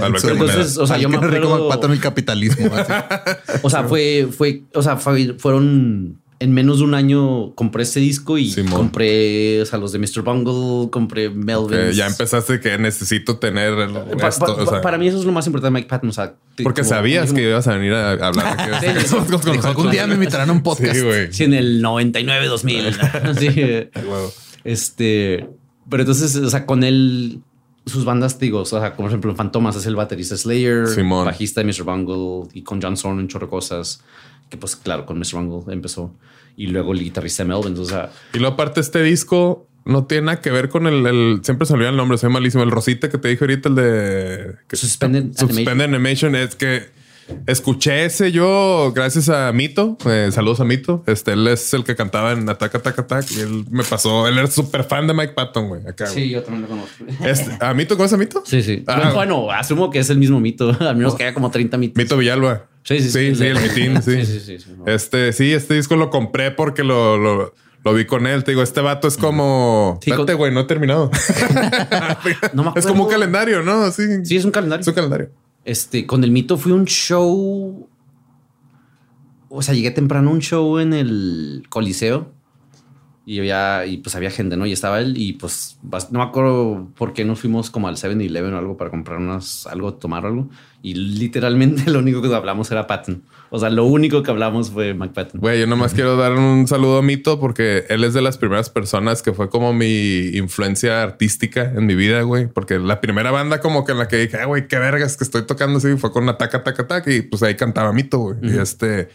alberca de Entonces, o sea, yo me Rico acuerdo- McPato en el capitalismo. así. O sea, fue, fue, o sea, fue- fueron en menos de un año compré este disco y Simón. compré o sea, los de Mr. Bungle, compré Melvin. Ya empezaste que necesito tener el- Pa- esto, pa- o sea, para mí eso es lo más importante de Mike Patton. O sea, porque como- sabías como- que ibas a venir a hablar. Sí, con nosotros. algún día me invitarán a un podcast. Sí, güey. Sí, en el 99, 2000. sí. Huevo. Este, pero entonces, o sea, con él, sus bandas, te digo, o sea, como por ejemplo, Fantomas es el baterista de Slayer, Simón. bajista de Mr. Bungle y con John Zorn un chorro de cosas que, pues, claro, con Mr. Bungle empezó y luego el guitarrista Melvin. O sea, Y luego aparte este disco no tiene nada que ver con el, el- siempre se me olvida el nombre, soy malísimo. El Rosita que te dije ahorita, el de que- Suspended Suspended Animation, es que escuché ese yo gracias a Mito. eh, saludos a Mito. Este él es el que cantaba en Attack Attack Attack y él me pasó. Él era súper fan de Mike Patton, güey. Acá, güey. sí, yo también lo conozco. Este, ¿A Mito conoces a Mito? Sí, sí. Ah. bueno, asumo que es el mismo mito, al menos que haya como 30 mitos. Mito Villalba. Sí, sí, sí. Sí, sí, el mitín, sí. Sí, sí, sí, sí, no. Este, sí, este disco lo compré porque lo, lo, lo vi con él. Te digo, este vato es como. Espérate, güey, no he terminado. No es como un calendario, ¿no? Sí, Sí, es un calendario. es un calendario. Este, con el mito fui un show. O sea, llegué temprano a un show en el Coliseo. Y había, y pues había gente, ¿no? Y estaba él, y pues no me acuerdo por qué nos fuimos como al 7-Eleven o algo para comprar unas, algo, tomar algo. Y literalmente lo único que hablamos era Patton. O sea, lo único que hablamos fue Mike Patton. Güey, yo nomás quiero dar un saludo a Mito porque él es de las primeras personas que fue como mi influencia artística en mi vida, güey. Porque la primera banda como que en la que dije, "Ah, güey, qué vergas que estoy tocando así fue con Ataca, Ataca, Ataca y pues ahí cantaba Mito, güey. Y este,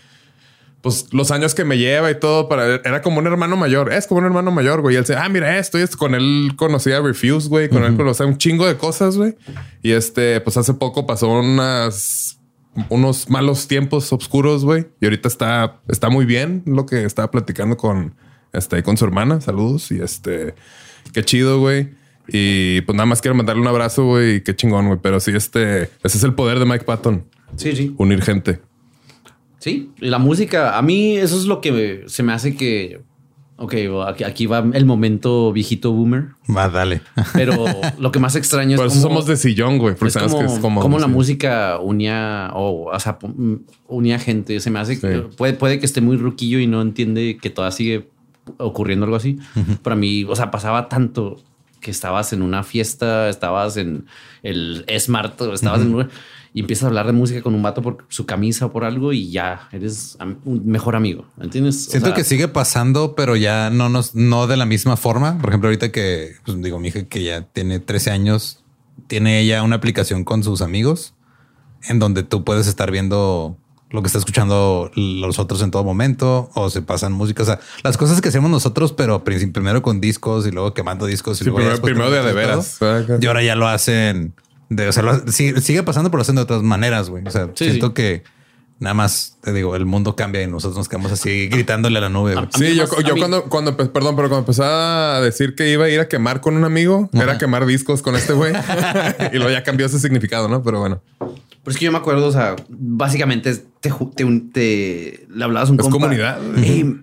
pues los años que me lleva y todo para era como un hermano mayor. Es como un hermano mayor, güey. Y él dice, ah, mira esto y esto. Con él conocía Refuse, güey. Con él conocía un chingo de cosas, güey. Y este, pues hace poco pasó unas unos malos tiempos oscuros, güey. Y ahorita está, está muy bien lo que estaba platicando con, este, con su hermana. Saludos. Y este, qué chido, güey. Y pues nada más quiero mandarle un abrazo, güey. Qué chingón, güey. Pero sí, este, ese es el poder de Mike Patton. Sí, sí. Unir gente. Sí, y la música, a mí eso es lo que se me hace que, ok, aquí, va el momento viejito boomer, Va, dale. pero lo que más extraño Por es eso cómo- somos de sillón, güey. Porque es sabes como, que es como. cómo la música unía o, o sea, unía gente. Se me hace que puede, puede que esté muy ruquillo y no entiende que todavía sigue ocurriendo algo así. Para mí, o sea, pasaba tanto que estabas en una fiesta, estabas en el Smart, o estabas en y empiezas a hablar de música con un vato por su camisa o por algo y ya eres un mejor amigo. ¿Entiendes? O Siento sea, que sigue pasando, pero ya no nos, no de la misma forma. Por ejemplo, ahorita que pues, digo, mi hija que ya tiene 13 años, tiene ella una aplicación con sus amigos en donde tú puedes estar viendo lo que está escuchando los otros en todo momento o se pasan música. O sea, las cosas que hacemos nosotros, pero primero con discos y luego quemando discos. Y Sí, luego primero, primero de de veras. todo. Y ahora ya lo hacen de, o sea, lo- sigue, sigue pasando, pero lo hacen de otras maneras, güey. O sea, Sí, siento sí. que nada más te digo, el mundo cambia y nosotros nos quedamos así gritándole a la nube. güey. Sí, yo, más- yo cuando, cuando, empe- perdón, pero cuando empezaba a decir que iba a ir a quemar con un amigo, era quemar discos con este güey. y luego ya cambió ese significado, ¿no? Pero bueno, Pero es que yo me acuerdo, o sea, básicamente te, te, un- te- le hablabas un Es compa, comunidad. "Hey,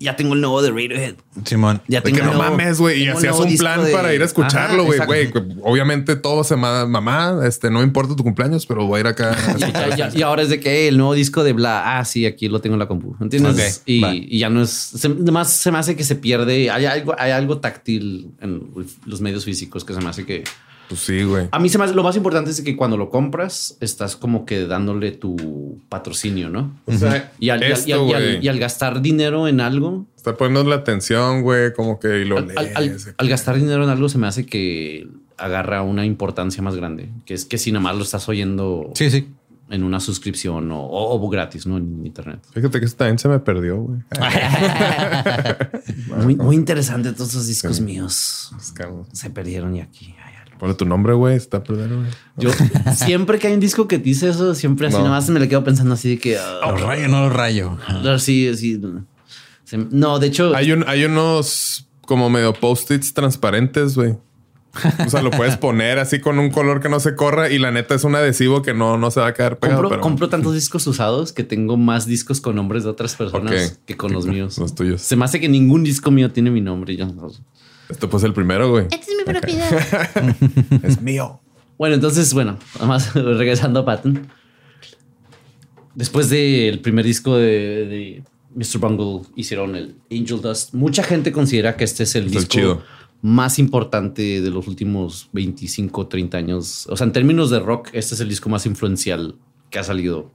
ya tengo el nuevo de Radiohead. Simón. Ya de tengo que el no nuevo- mames, güey. Y hacías un plan de- para ir a escucharlo, güey. Güey, obviamente todo se llama mamá. Este no importa tu cumpleaños, pero voy a ir acá. a Y, escuchar". ya- ya- y ahora es de que "Hey, el nuevo disco de bla, ah, sí, aquí lo tengo en la compu. ¿Entiendes? Y ya no es, se, además se me hace que se pierde, hay algo, hay algo táctil en los medios físicos que se me hace que... Pues sí, güey. A mí se me hace, lo más importante es que cuando lo compras, estás como que dándole tu patrocinio, ¿no? O sea, Y al, y al- esto, y al- y al- güey. y al gastar dinero en algo, Está poniendo la atención, güey, como que y lo al, al- al- lees. al gastar dinero en algo se me hace que agarra una importancia más grande, que es que si nada más lo estás oyendo Sí, sí. en una suscripción o, o- o gratis, ¿no? En internet. Fíjate que eso también se me perdió, güey. Muy, muy interesante todos esos discos míos. Se perdieron y aquí. Ponle tu nombre, güey. se Está perdiendo, güey. Yo siempre que hay un disco que dice eso, siempre así No. nada más me le quedo pensando así de que... ah, Los rayo, no los rayo. sí, sí. Se- No, de hecho... Hay, un, hay unos como medio post-its transparentes, güey. O sea, lo puedes poner así con un color que no se corra y la neta es un adhesivo que no, no se va a quedar pegado. Compro, pero- compro tantos discos usados que tengo más discos con nombres de otras personas que con los míos. Los tuyos. Se me hace que ningún disco mío tiene mi nombre. ya. Este pues el primero, güey. Esta es mi propiedad. Es mío. Bueno, entonces, bueno, además regresando a Patton. Después del primer disco de, de Mr. Bungle hicieron el Angel Dust. Mucha gente considera que este es el Es el disco chido. más importante de los últimos 25, 30 años. O sea, en términos de rock, este es el disco más influencial que ha salido.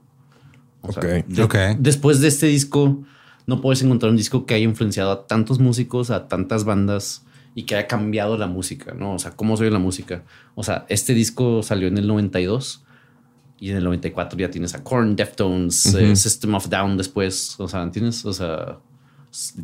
O sea, Ok. de- Ok. Después de este disco, no puedes encontrar un disco que haya influenciado a tantos músicos, a tantas bandas y que haya cambiado la música, ¿no? O sea, cómo se oye la música. O sea, este disco salió en el 92 y en el 94 ya tienes a Korn, Deftones, eh, System of Down después. O sea, ¿entiendes? O sea,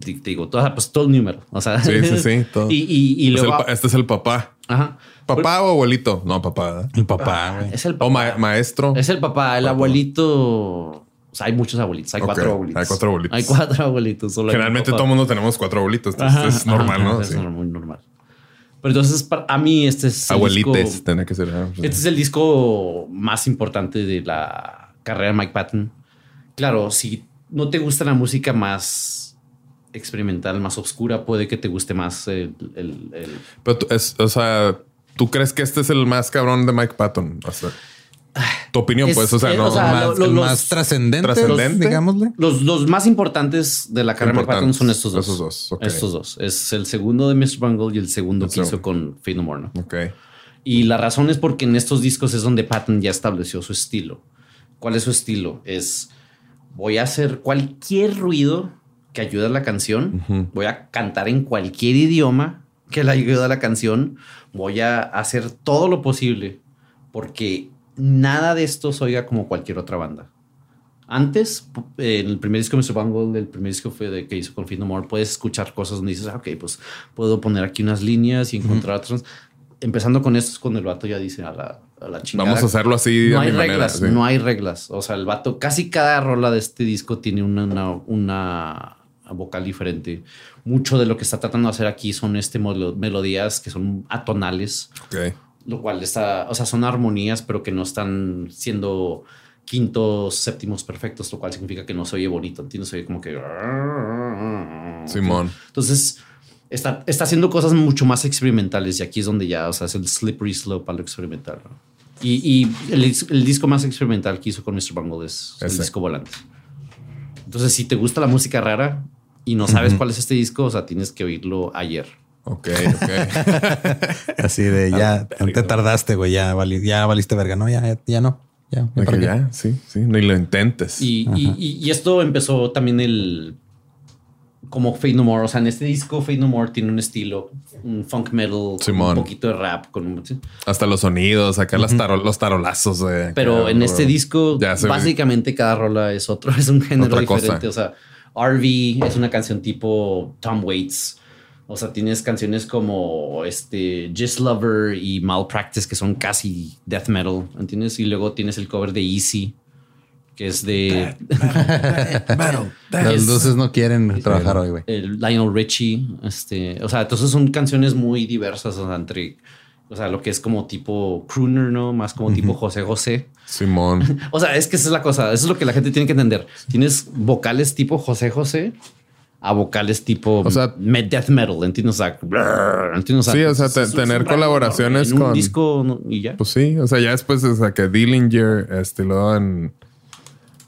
te, te digo, todo, pues todo el número. O sea, Sí, sí, sí, todo. Y, y, y Es el luego. este es el papá. Ajá. ¿Papá o abuelito? No, papá. El papá, güey. Es el O papá. ma- maestro. Es el papá, el abuelito. O sea, hay muchos abuelitos. Hay cuatro abuelitos. hay cuatro abuelitos. Hay cuatro abuelitos. solo Generalmente todo el mundo tenemos cuatro abuelitos. entonces Ajá, es normal, ajá, ¿no? Es Sí. muy normal. Pero entonces, para a mí, este es. el Abuelites, tiene que ser. ah, pues, este es el disco más importante de la carrera de Mike Patton. Claro, si no te gusta la música más experimental, más oscura, puede que te guste más el. el- el- Pero tú- es, o sea, ¿tú crees que este es el más cabrón de Mike Patton? O sea, tu opinión, Es- pues, o sea, no. o sea, más, los- más trascendente, trascendente. digámosle. Los, más importantes de la carrera de Patton son estos dos. Esos dos, ok. Estos dos. Es el segundo de Mr. Bungle y el segundo El que hizo con Fade No More, ¿no? ok. Y la razón es porque en estos discos es donde Patton ya estableció su estilo. ¿Cuál es su estilo? Es voy a hacer cualquier ruido que ayude a la canción. Voy a cantar en cualquier idioma que le ayude a la canción. Voy a hacer todo lo posible porque nada de esto se oiga como cualquier otra banda. Antes, en el primer disco de Mr. Bungle, el primer disco fue de que hizo con No More, puedes escuchar cosas donde dices, ah, ok, pues puedo poner aquí unas líneas y encontrar otras. Empezando con esto es cuando el vato ya dice a la, a la chingada. Vamos a hacerlo así No a hay mi manera. reglas, sí. no hay reglas. O sea, el vato, casi cada rola de este disco tiene una, una, una vocal diferente. Mucho de lo que está tratando de hacer aquí son este melo- melodías que son atonales Ok. Lo cual está, o sea, son armonías, pero que no están siendo quintos, séptimos perfectos, lo cual significa que no se oye bonito, ¿entiendes? Se oye como que... Simón. Entonces, está, está haciendo cosas mucho más experimentales y aquí es donde ya, o sea, es el slippery slope a lo experimental. ¿no? Y, y el, dis- el disco más experimental que hizo con Mr. Bungle es el disco Volante. Entonces, si te gusta la música rara y no sabes cuál es este disco, o sea, tienes que oírlo ayer. Ok, ok. Así de ya te tardaste, güey. Ya, vali- ya valiste verga. No, ya, ya, ya no. Ya, ya sí, sí. Ni lo intentes. Y, y- y- y esto empezó también el. Como Fade No More. O sea, en este disco, Fade No More tiene un estilo, un funk metal, Simón. un poquito de rap. Con. Hasta los sonidos, acá las taro- los tarolazos. de- Pero acá, en bro. este disco, Ya básicamente cada rola es otro, es un género Otra cosa. diferente. O sea, RV es una canción tipo Tom Waits. O sea, tienes canciones como este Just Lover y Malpractice que son casi death metal, ¿entiendes? Y luego tienes el cover de Easy, que es de Las Es- luces no quieren trabajar hoy, güey. el Lionel Richie, este, o sea, entonces son canciones muy diversas, o sea, entre, o sea, lo que es como tipo crooner, ¿no? Más como tipo José José. Simón. O sea, es que esa es la cosa, eso es lo que la gente tiene que entender. Tienes vocales tipo José José a vocales tipo O sea- death metal, ¿entiendes? O sea, brrr, ¿entiendes? Sí, o sea, te- es- tener colaboraciones en un con- disco ¿no? y ya. Pues sí, o sea, ya después, o sea, que Dillinger, este, luego en.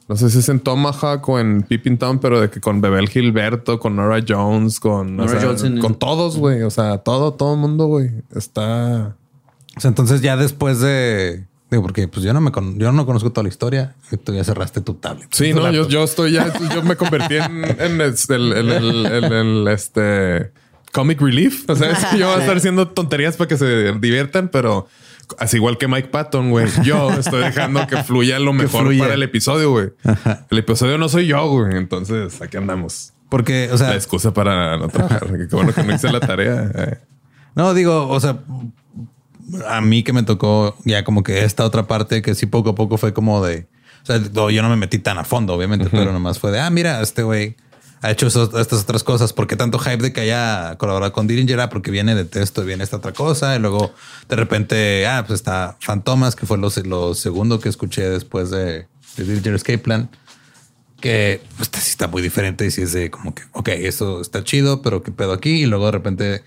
No sé si es en Tomahawk o en Pippin Town, pero de que con Bebel Gilberto, con Nora Jones, con, o Nora sea, Jones en- con todos, güey. O sea, todo, todo el mundo, güey. Está. O sea, entonces ya después de. Digo, porque pues yo no me con- yo no conozco toda la historia y tú ya cerraste tu tablet. Sí, Tu no, yo, yo estoy ya, yo me convertí en, en este, el, el- el- el- el, este comic relief. O sea, es que yo voy a estar haciendo tonterías para que se diviertan, pero así igual que Mike Patton, güey. Yo estoy dejando que fluya lo mejor para el episodio, güey. El episodio no soy yo, güey. Entonces aquí andamos. Porque, o sea, La excusa para no trabajar. Qué bueno que no hice la tarea. eh. no digo, o sea, a mí que me tocó ya como que esta otra parte que sí poco a poco fue como de, o sea, yo no me metí tan a fondo, obviamente, pero nomás fue de, ah, mira, este güey ha hecho esos- estas otras cosas. ¿Por qué tanto hype de que haya colaborado con Dillinger? Ah, porque viene de esto y viene esta otra cosa. Y luego de repente, ah, pues está Fantomas, que fue lo, lo segundo que escuché después de, de Dillinger Escape Plan. Que pues, sí está muy diferente y sí es de como que, ok, eso está chido, pero qué pedo aquí. Y luego de repente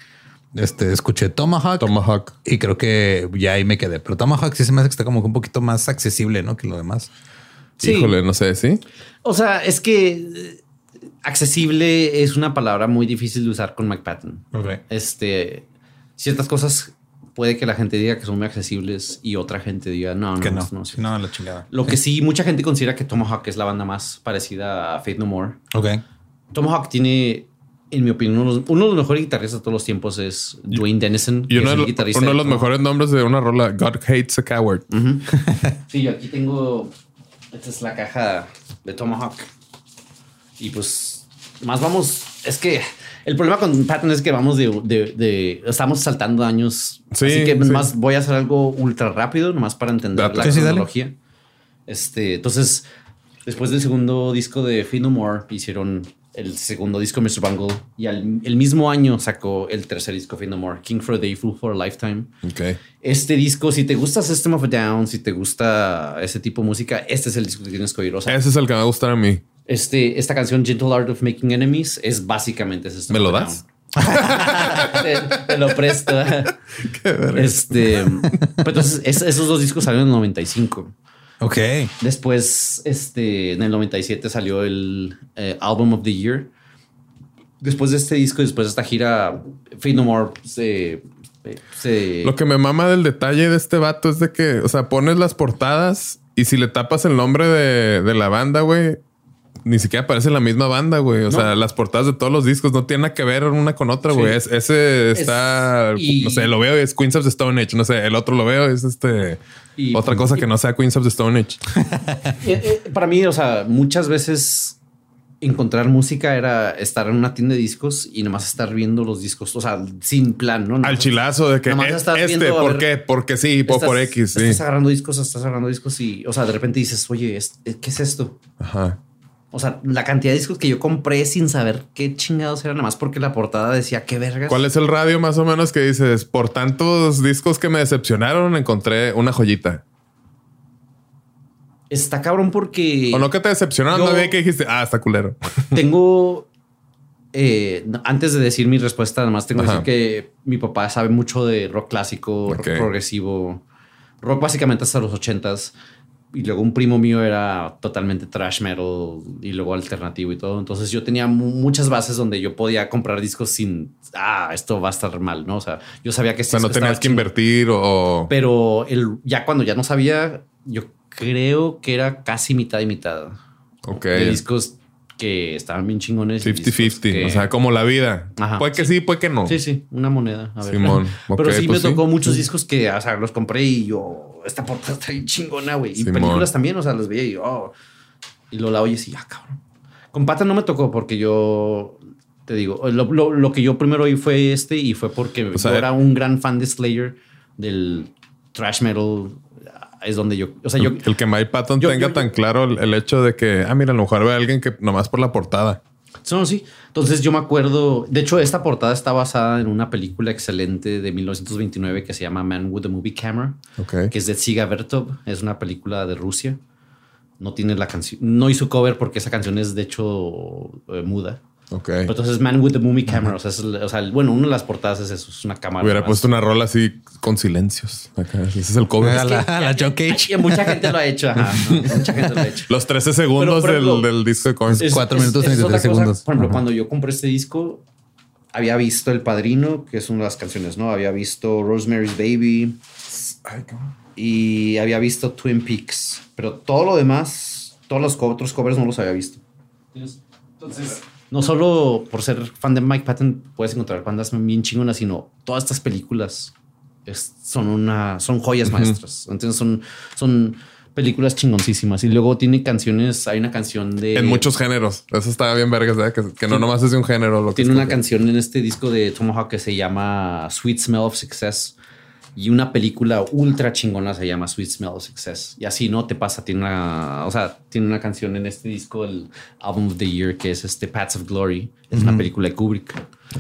este, escuché Tomahawk. Tomahawk. Y creo que ya ahí me quedé. Pero Tomahawk sí se me hace que está como que un poquito más accesible, ¿no? Que lo demás. Sí. Híjole, no sé, ¿sí? O sea, es que eh, accesible es una palabra muy difícil de usar con Mike Patton. Ok. Este, ciertas cosas puede que la gente diga que son muy accesibles y otra gente diga no, no, Que no. no, no, la chingada. Lo que sí, mucha gente considera que Tomahawk es la banda más parecida a Faith No More. Ok. Tomahawk tiene, en mi opinión, uno de los, uno de los mejores guitarristas de todos los tiempos es Dwayne Dennison. Y uno, es de, el lo- guitarrista uno de los mejores nombres de una rola, God Hates a Coward. Ujú. Sí, yo aquí tengo. Esta es la caja de Tomahawk. Y pues, más vamos. Es que el problema con Patton es que vamos de. de- de- estamos saltando años. Sí, así que sí. más voy a hacer algo ultra rápido, nomás para entender Date. la Sí, cronología. Este, entonces, después del segundo disco de Feel No More, hicieron el segundo disco Mr. Bungle. Y al- el mismo año sacó el tercer disco Feel No More, King for a Day, Fool for a Lifetime. Este disco, si te gusta System of a Down, si te gusta ese tipo de música, este es el disco que tienes que oír. O sea, Ese es el que me va a gustar a mí. este, esta canción Gentle Art of Making Enemies es básicamente System ¿Me of lo a das? Down. te, te lo presto. este, pero entonces es- esos dos discos salieron en el 95. Ok. Después, este, en el 97 salió el eh, Album of the Year. Después de este disco, después de esta gira, Fate No More se, se Lo que me mama del detalle de este vato es de que, o sea, pones las portadas y si le tapas el nombre de, de la banda, güey, ni siquiera aparece la misma banda, güey. O No. sea, las portadas de todos los discos no tienen nada que ver una con otra, Sí. güey. Es- ese está, y- no sé, lo veo, es Queens of the Stone Age. No sé, el otro lo veo, es este, Y- otra cosa que no sea Queens of the Stone Age. Eh, eh, para mí, o sea, muchas veces encontrar música era estar en una tienda de discos y nomás estar viendo los discos, o sea, sin plan, ¿no? Al chilazo de que Nomás eh, estás este, viendo, ¿por ver, qué? Porque sí, estás- por X, sí. Estás agarrando discos, estás agarrando discos y, o sea, de repente dices, oye, es- ¿qué es esto? Ajá. O sea, la cantidad de discos que yo compré sin saber qué chingados eran, nada más porque la portada decía qué vergas. ¿Cuál es el radio más o menos que dices? Por tantos discos que me decepcionaron, encontré una joyita. Está cabrón porque O no que te decepcionaron, no vi que dijiste, ah, está culero. tengo. eh, antes de decir mi respuesta, nada más tengo que decir que mi papá sabe mucho de rock clásico, rock progresivo, rock básicamente hasta los ochentas. Y luego un primo mío era totalmente trash metal y luego alternativo y todo. Entonces yo tenía mu- muchas bases donde yo podía comprar discos sin, ah, esto va a estar mal, ¿no? O sea, yo sabía que O sea, no estaba tenías que invertir o... Pero el, ya cuando ya no sabía, yo creo que era casi mitad y mitad. Ok. De discos que estaban bien chingones. y discos 50-50. que- O sea, como la vida. Ajá. puede que sí, puede que no. Sí, sí, una moneda. A ver. Simón. Pero sí pues me sí. tocó muchos discos que, o sea, los compré y yo, esta portada está bien chingona, güey. Y Simón. películas también, o sea, las veía y yo, oh. y luego la oyes y ya, cabrón. Con Pata no me tocó porque yo, te digo, lo, lo- lo que yo primero oí fue este y fue porque O sea, yo era un gran fan de Slayer, del thrash metal. Es donde yo, o sea, yo, el que Mike Patton yo- tenga yo- tan claro el, el hecho de que, ah, mira, a lo mejor ve a alguien que nomás por la portada. No, sí. Entonces yo me acuerdo, de hecho esta portada está basada en una película excelente de 1929 que se llama Man with a Movie Camera, que es de Tsiga Vertov, es una película de Rusia. No tiene la canción, no hizo cover porque esa canción es de hecho eh, muda. Ok. Pero entonces Man with the Movie Camera, o sea, es o sea, bueno, una de las portadas es eso, es una cámara. Hubiera puesto una rola así con silencios. Acá. Ese es el cover. A la, a la John Ay, Cage. mucha gente lo ha hecho, ajá, ¿no? mucha gente lo ha hecho. Los 13 segundos por ejemplo, del, del disco de Cuatro es- minutos, es 33 otra cosa. segundos. Por ejemplo, Ajá. cuando yo compré este disco, había visto El Padrino, que es una de las canciones, ¿no? Había visto Rosemary's Baby y había visto Twin Peaks. Pero todo lo demás, todos los co- otros covers no los había visto. Entonces, no solo por ser fan de Mike Patton puedes encontrar bandas bien chingonas, sino todas estas películas es- son una son joyas maestras. Entonces son, son películas chingoncísimas. Y luego tiene canciones, hay una canción de... En muchos géneros. Eso estaba bien vergas, ¿verdad? Que, que no nomás es de un género. Lo que Tiene una canción en este disco de Tomahawk que se llama Sweet Smell of Success. Y una película ultra chingona se llama Sweet Smell of Success. Y así no te pasa. Tiene una, o sea, tiene una canción en este disco, el Album of the Year, que es este Paths of Glory. Es una película de Kubrick.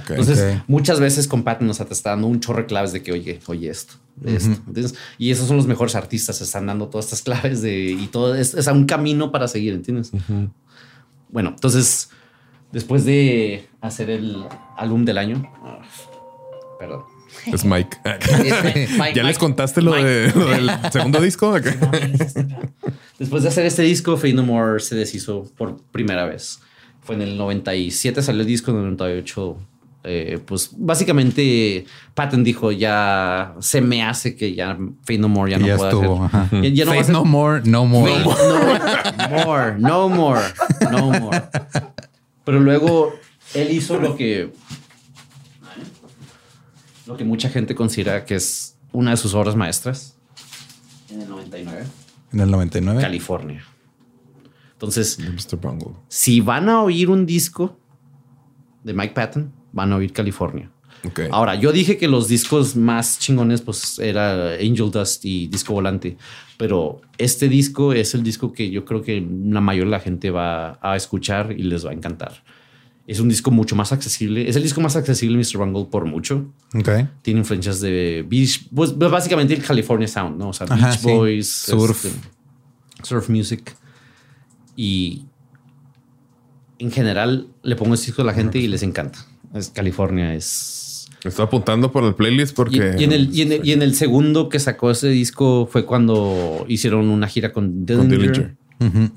Entonces, muchas veces con Patton nos te está dando un chorro de claves de que, oye, oye esto, esto. Entonces, y esos son los mejores artistas, están dando todas estas claves de y todo es, es un camino para seguir, ¿entiendes? Bueno, entonces, después de hacer el álbum del año, perdón. Es Mike. Mike, ¿Ya les contaste lo, Mike. de, lo del segundo disco? Después de hacer este disco, Fade No More se deshizo por primera vez. Fue en el 97 salió el disco, en el 98 eh, pues básicamente Patton dijo ya se me hace que ya Fade No More ya no estuvo. hacer. Ya- ya no more, no more. Fade no more, no more, no more. Pero luego él hizo lo que lo que mucha gente considera que es una de sus obras maestras en el 99, En el 99. California. Entonces, si van a oír un disco de Mike Patton, van a oír California. Ok. Ahora, yo dije que los discos más chingones, pues era Angel Dust y Disco Volante, pero este disco es el disco que yo creo que la mayoría de la gente va a escuchar y les va a encantar. Es un disco mucho más accesible. Es el disco más accesible de Mr. Bungle por mucho. Ok. Tiene influencias de Beach, pues básicamente el California Sound, ¿no? O sea, Ajá, Beach sí. Boys, Surf. este, surf music. Y en general le pongo este disco a la gente y les encanta. Es California, es Estoy apuntando por el playlist porque. y en el, y, en el, y en el segundo que sacó ese disco fue cuando hicieron una gira con Dillinger. Dillinger.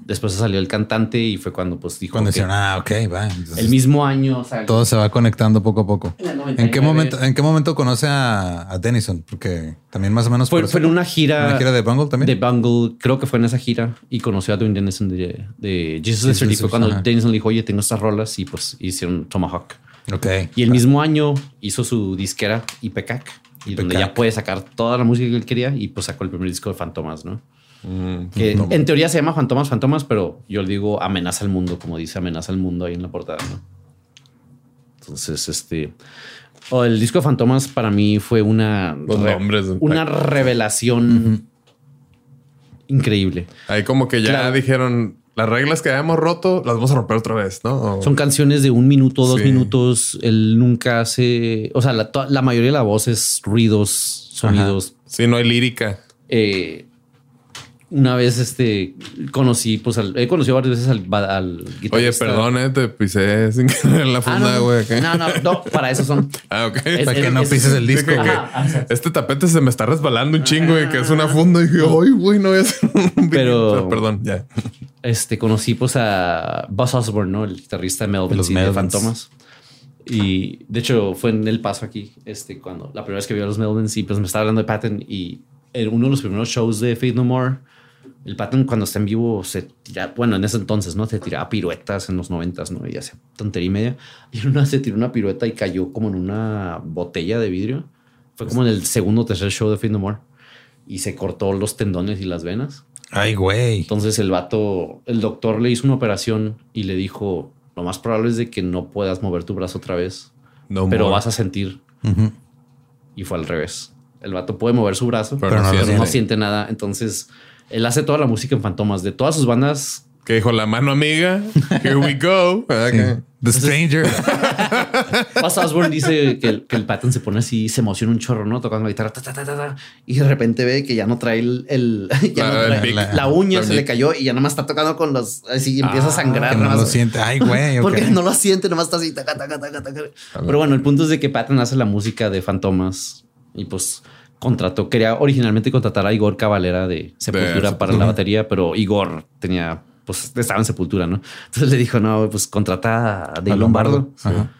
Después salió el cantante y fue cuando pues dijo Cuando ah, ok, va. Entonces, el mismo año salió- todo se va conectando poco a poco. En el ¿En 99. qué momento, en qué momento conoce a, a Denison? Porque también más o menos fue, fue en una gira, una gira de Bungle también. de Bungle, creo que fue en esa gira y conoció a Dwayne Denison de, de Jesus Lizard y fue cuando ajá. Denison le dijo, oye, tengo estas rolas y pues hicieron Tomahawk. Ok. Y el mismo año hizo su disquera IPCAC y donde ya puede sacar toda la música que él quería y pues sacó el primer disco de Fantomas, ¿no? Mm, Que en teoría se llama Fantomas, Fantomas, pero yo le digo amenaza al mundo, como dice amenaza al mundo ahí en la portada, ¿no? Entonces, este. oh, el disco de Fantomas para mí fue una. Los nombres. Una revelación increíble. Ahí como que ya Claro. dijeron las reglas que habíamos roto, las vamos a romper otra vez, ¿no? O- Son canciones de un minuto, dos Sí. minutos. Él nunca hace. O sea, la, mayoría de la voz es ruidos, sonidos. Sí, no hay lírica. Eh, una vez este conocí, pues al- he conocido varias veces al, al Oye, guitarrista. perdón, eh, te pisé sin querer en la Ah, funda, güey. no, no, no, para eso son. Ah, ok. Es- Para que es- no es- pises el disco. que- que este tapete se me está resbalando un chingo y que es una funda. Y dije, ay, güey, no voy a hacer un vinil". Pero- Perdón, ya. Este conocí pues a Buzz Osborne, ¿no? El guitarrista de Melvins Los y de. Fantomas. Y de hecho fue en el paso aquí, este, cuando la primera vez que vi a los Melvins y pues me estaba hablando de Patton y en uno de los primeros shows de Faith No More, el Patton cuando está en vivo se tira, bueno, en ese entonces, ¿no? Se tiraba piruetas en los noventas, ¿no? Y hacía tontería y media. Y en una se tiró una pirueta y cayó como en una botella de vidrio. Fue como en el segundo o tercer show de Faith No More. Y se cortó los tendones y las venas. Ay, güey. Entonces el vato, el doctor le hizo una operación y le dijo, lo más probable es de que no puedas mover tu brazo otra vez, No pero more. vas a sentir. Y fue al revés. El vato puede mover su brazo, Pero pero, no no, siente. siente nada. Entonces él hace toda la música en Fantomas. De todas sus bandas, Que dijo la mano amiga. Here we go. The Stranger. Buzz Osborne dice que el, que el Patton se pone así, se emociona un chorro, ¿no? Tocando la guitarra, ta, ta, ta, ta, ta, y de repente ve que ya no trae el, el- ya no Ah, el trae- pic. la, uña La se le cayó y ya nomás está tocando con los, así empieza a sangrar. que no nomás. lo siente. Ay, güey. Porque no lo siente, nomás está así. taca, taca, taca, taca. Pero bueno, el punto es de que Patton hace la música de Fantomas y pues contrató, quería originalmente contratar a Igor Cavalera de Sepultura para la batería, pero Igor tenía, pues estaba en Sepultura, ¿no? Entonces le dijo, no, pues contrata a Dave Lombardo. Lombardo. Ajá.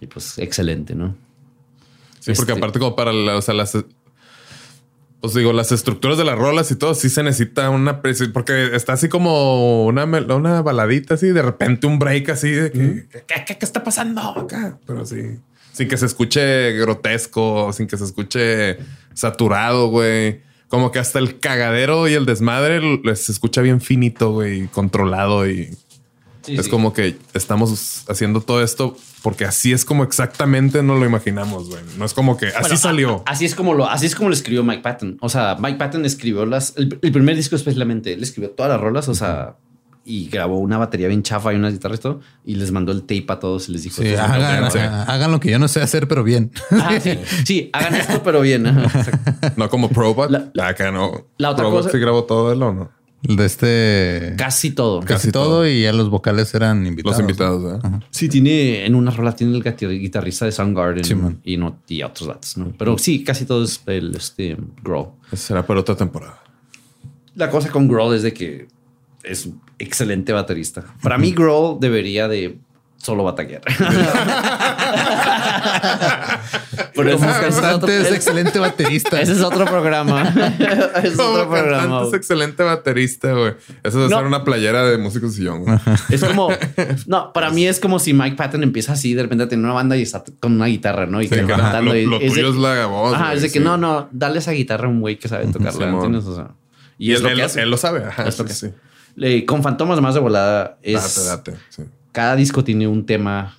Y pues excelente, ¿no? Sí, porque Este- aparte como para la- o sea, las pues digo, las estructuras de las rolas y todo, sí se necesita una porque está así como una, una baladita así, de repente un break así de que, ¿qué, qué- qué está pasando acá? Pero sí, sin que se escuche grotesco, sin que se escuche saturado, güey. Como que hasta el cagadero y el desmadre se escucha bien finito, güey, controlado y es como que estamos haciendo todo esto porque así es como exactamente no lo imaginamos, güey. No es como que así Bueno, salió. a- así es como lo, así es como lo escribió Mike Patton. O sea, Mike Patton escribió las, el, el primer disco especialmente, él escribió todas las rolas, o sea, y grabó una batería bien chafa y unas guitarras y todo, y les mandó el tape a todos y les dijo, Sí, "Esto es lo que hagan, van a hacer". hagan lo que yo no sé hacer, pero bien. Ah, sí, sí, hagan esto, pero bien. ajá, exacto. No como Probot. La- Acá no. la otra Probot cosa- sí grabó todo él o no. De este. Casi todo. Casi, casi todo, todo. y ya los vocales eran invitados. Los invitados, ¿verdad? Sí, tiene en una rola tiene el guitar- guitarrista de Soundgarden Sí, y no y otros datos, ¿no? Pero sí, casi todo es el este. Eso será para otra temporada. La cosa con Grohl es de que es un excelente baterista. Para mí, Grohl debería de solo bataquear. Pero Como es otro, cantante es excelente baterista. ese es otro programa. es Como otro programa. es excelente baterista, güey. Eso de No. ser una playera de músicos sillón. güey. Es como, no, para mí es como si Mike Patton empieza así de repente a tener una banda y está con una guitarra, ¿no? Y Sí, que ajá. cantando. Lo- lo es de- es la voz, Ajá, güey, es de que sí. no, no, dale esa guitarra a un güey que sabe tocarla, Simón. ¿entiendes? O sea, y, Y es él, lo que él- hace. él lo sabe. Ajá, Es lo sí, que sí. Le- con Fantomas más de volada es Date, date. Sí. cada disco tiene un tema.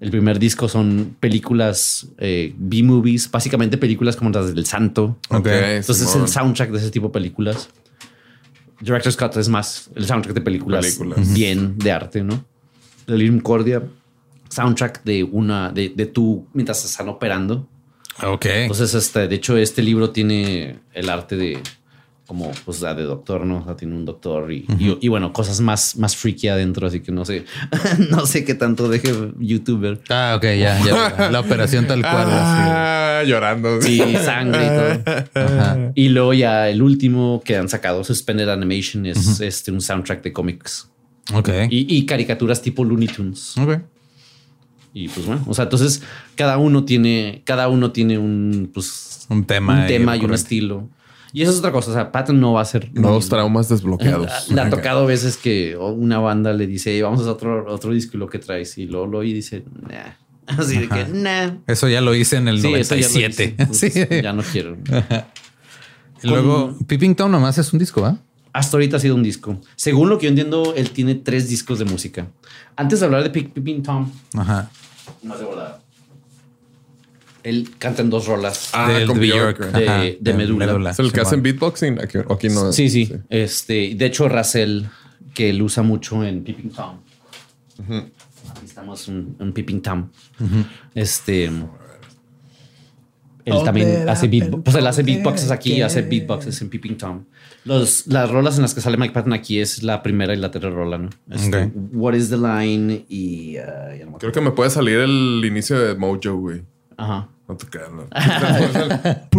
El primer disco son películas eh, B-movies, básicamente películas como las del Santo. Ok. Entonces es el soundtrack de ese tipo de películas. Director's Cut es más el soundtrack de películas, Películas. bien de arte, ¿no? Delirium Cordia, soundtrack de una, de, de tú mientras están operando. Ok. Entonces, este, de hecho, este libro tiene el arte de como pues la de doctor, ¿no? O sea, tiene un doctor y, y- y, bueno, cosas más, más freaky adentro, así que no sé, no sé qué tanto deje youtuber. Ah, ok, ya, ya. La operación tal cual. Ah, llorando. Sí, sangre y todo. Ajá. Y luego ya el último que han sacado, Suspended Animation, es este, un soundtrack de cómics Ok. y, y caricaturas tipo Looney Tunes. Ok. Y pues bueno, o sea, entonces cada uno tiene, cada uno tiene un, pues, Un tema. un tema y un estilo. Y eso es otra cosa. O sea, Patton no va a ser Nuevos traumas desbloqueados. Le ha tocado veces que una banda le dice, "Hey, vamos a hacer otro, otro disco y lo que traes. Y luego lo oye y dice, nah. Así de que, nah. Eso ya lo hice en el Sí, eso ya lo 97. hice. Entonces, Sí. Ya no quiero. Y luego, Peeping Tom nomás es un disco, ¿va? Hasta ahorita ha sido un disco. Según lo que yo entiendo, él tiene tres discos de música. Antes de hablar de Pippin Tom, Ajá. más de volada. Él canta en dos rolas. Ah, Del con Bjork. Bjork. De- Ajá, de Medula. ¿Es el que hacen beatboxing? Aquí, aquí no. sí, sí, Este, de hecho, Russell, que él usa mucho en Peeping Tom. Aquí estamos un, un Peeping Tom. Este. Él también hace beatbox. Pues él hace beatboxes aquí, hace beatboxes en Peeping Tom. Los, las rolas en las que sale Mike Patton aquí es la primera y la tercera rola, ¿no? Este, Ok. What is the line? Y. uh, no. Creo que me puede salir el inicio de Mojo, güey. Ajá. No te no.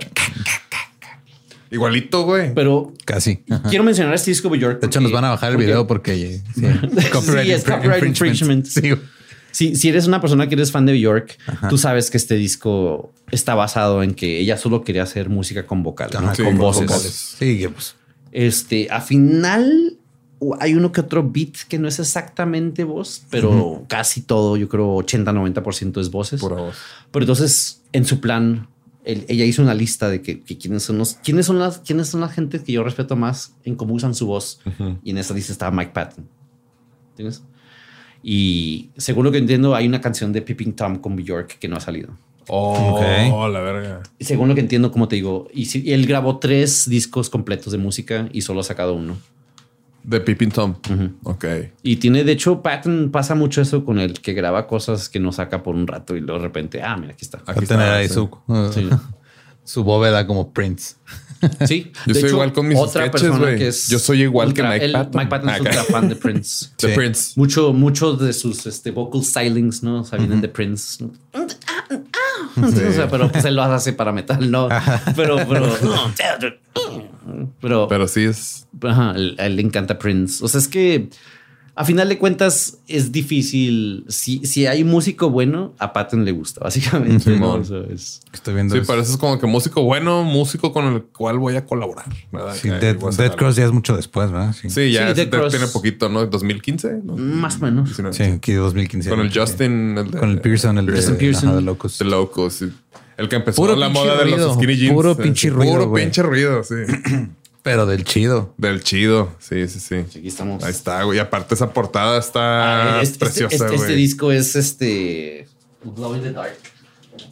Igualito, güey. Pero Casi. Ajá. quiero mencionar este disco de York. De hecho, nos van a bajar el video porque sí, Sí, es copyright infringement. Sí. Si, si eres una persona que eres fan de Bjork, tú sabes que este disco está basado en que ella solo quería hacer música con vocal, ¿no? Ajá, Sí, con con voces. vocales. Sí, pues. Este, a final hay uno que otro beat que no es exactamente voz, pero casi todo, yo creo 80-90% es voces. Pura voz. Pero entonces, en su plan, él- ella hizo una lista de que, que quiénes son los, quiénes son las, quiénes son la gente que yo respeto más en cómo usan su voz. Y en esa lista estaba Mike Patton. ¿Entiendes? Y según lo que entiendo, hay una canción de Peeping Tom con Bjork que no ha salido. Oh, Ok. la verga. Y según lo que entiendo, como te digo, y, si- y él grabó tres discos completos de música y solo ha sacado uno. De Pippin Tom. Ujú. Ok. Y tiene, de hecho, Patton pasa mucho eso con el que graba cosas que no saca por un rato y luego de repente, ah, mira, aquí está. Aquí tener ahí sí. su, uh, Sí. su bóveda como Prince. Sí. Yo De soy hecho, igual con mis otra sketches, persona que es Yo soy igual que Mike el- Patton. Mike Patton es Acá. ultra fan de Prince. The Sí. Prince. Mucho, muchos de sus este, vocal stylings, ¿no? O sea, vienen de Prince. ¿no? O sea, pero pues él lo hace para metal, ¿no? Pero, pero, pero, Pero sí es. ajá, él, a él le encanta Prince. O sea, es que a final de cuentas es difícil. Si, si hay músico bueno, a Patton le gusta, básicamente. ¿no? Simón. O sea, es- Estoy viendo. Sí, es- pero eso es como que músico bueno, músico con el cual voy a colaborar. sí, Dead. Cross ya es mucho después, ¿verdad? Sí. Sí, ya Sí, Cross. tiene poquito, ¿no? 2015. ¿no? más o menos. 19. Sí, aquí 2015. Con el Sí. Justin. El de, Con el Pearson, el de, Pearson. ajá, de Locos. De Locos. sí. El que empezó Puro la moda de los skinny jeans. puro Sí, pinche sí. ruido, Puro pinche ruido, sí. Pero del chido. Del chido. Sí, sí, sí. Aquí estamos. Ahí está, güey. Aparte, esa portada está Ah, este, preciosa, este- güey. este disco es este Glow in the Dark.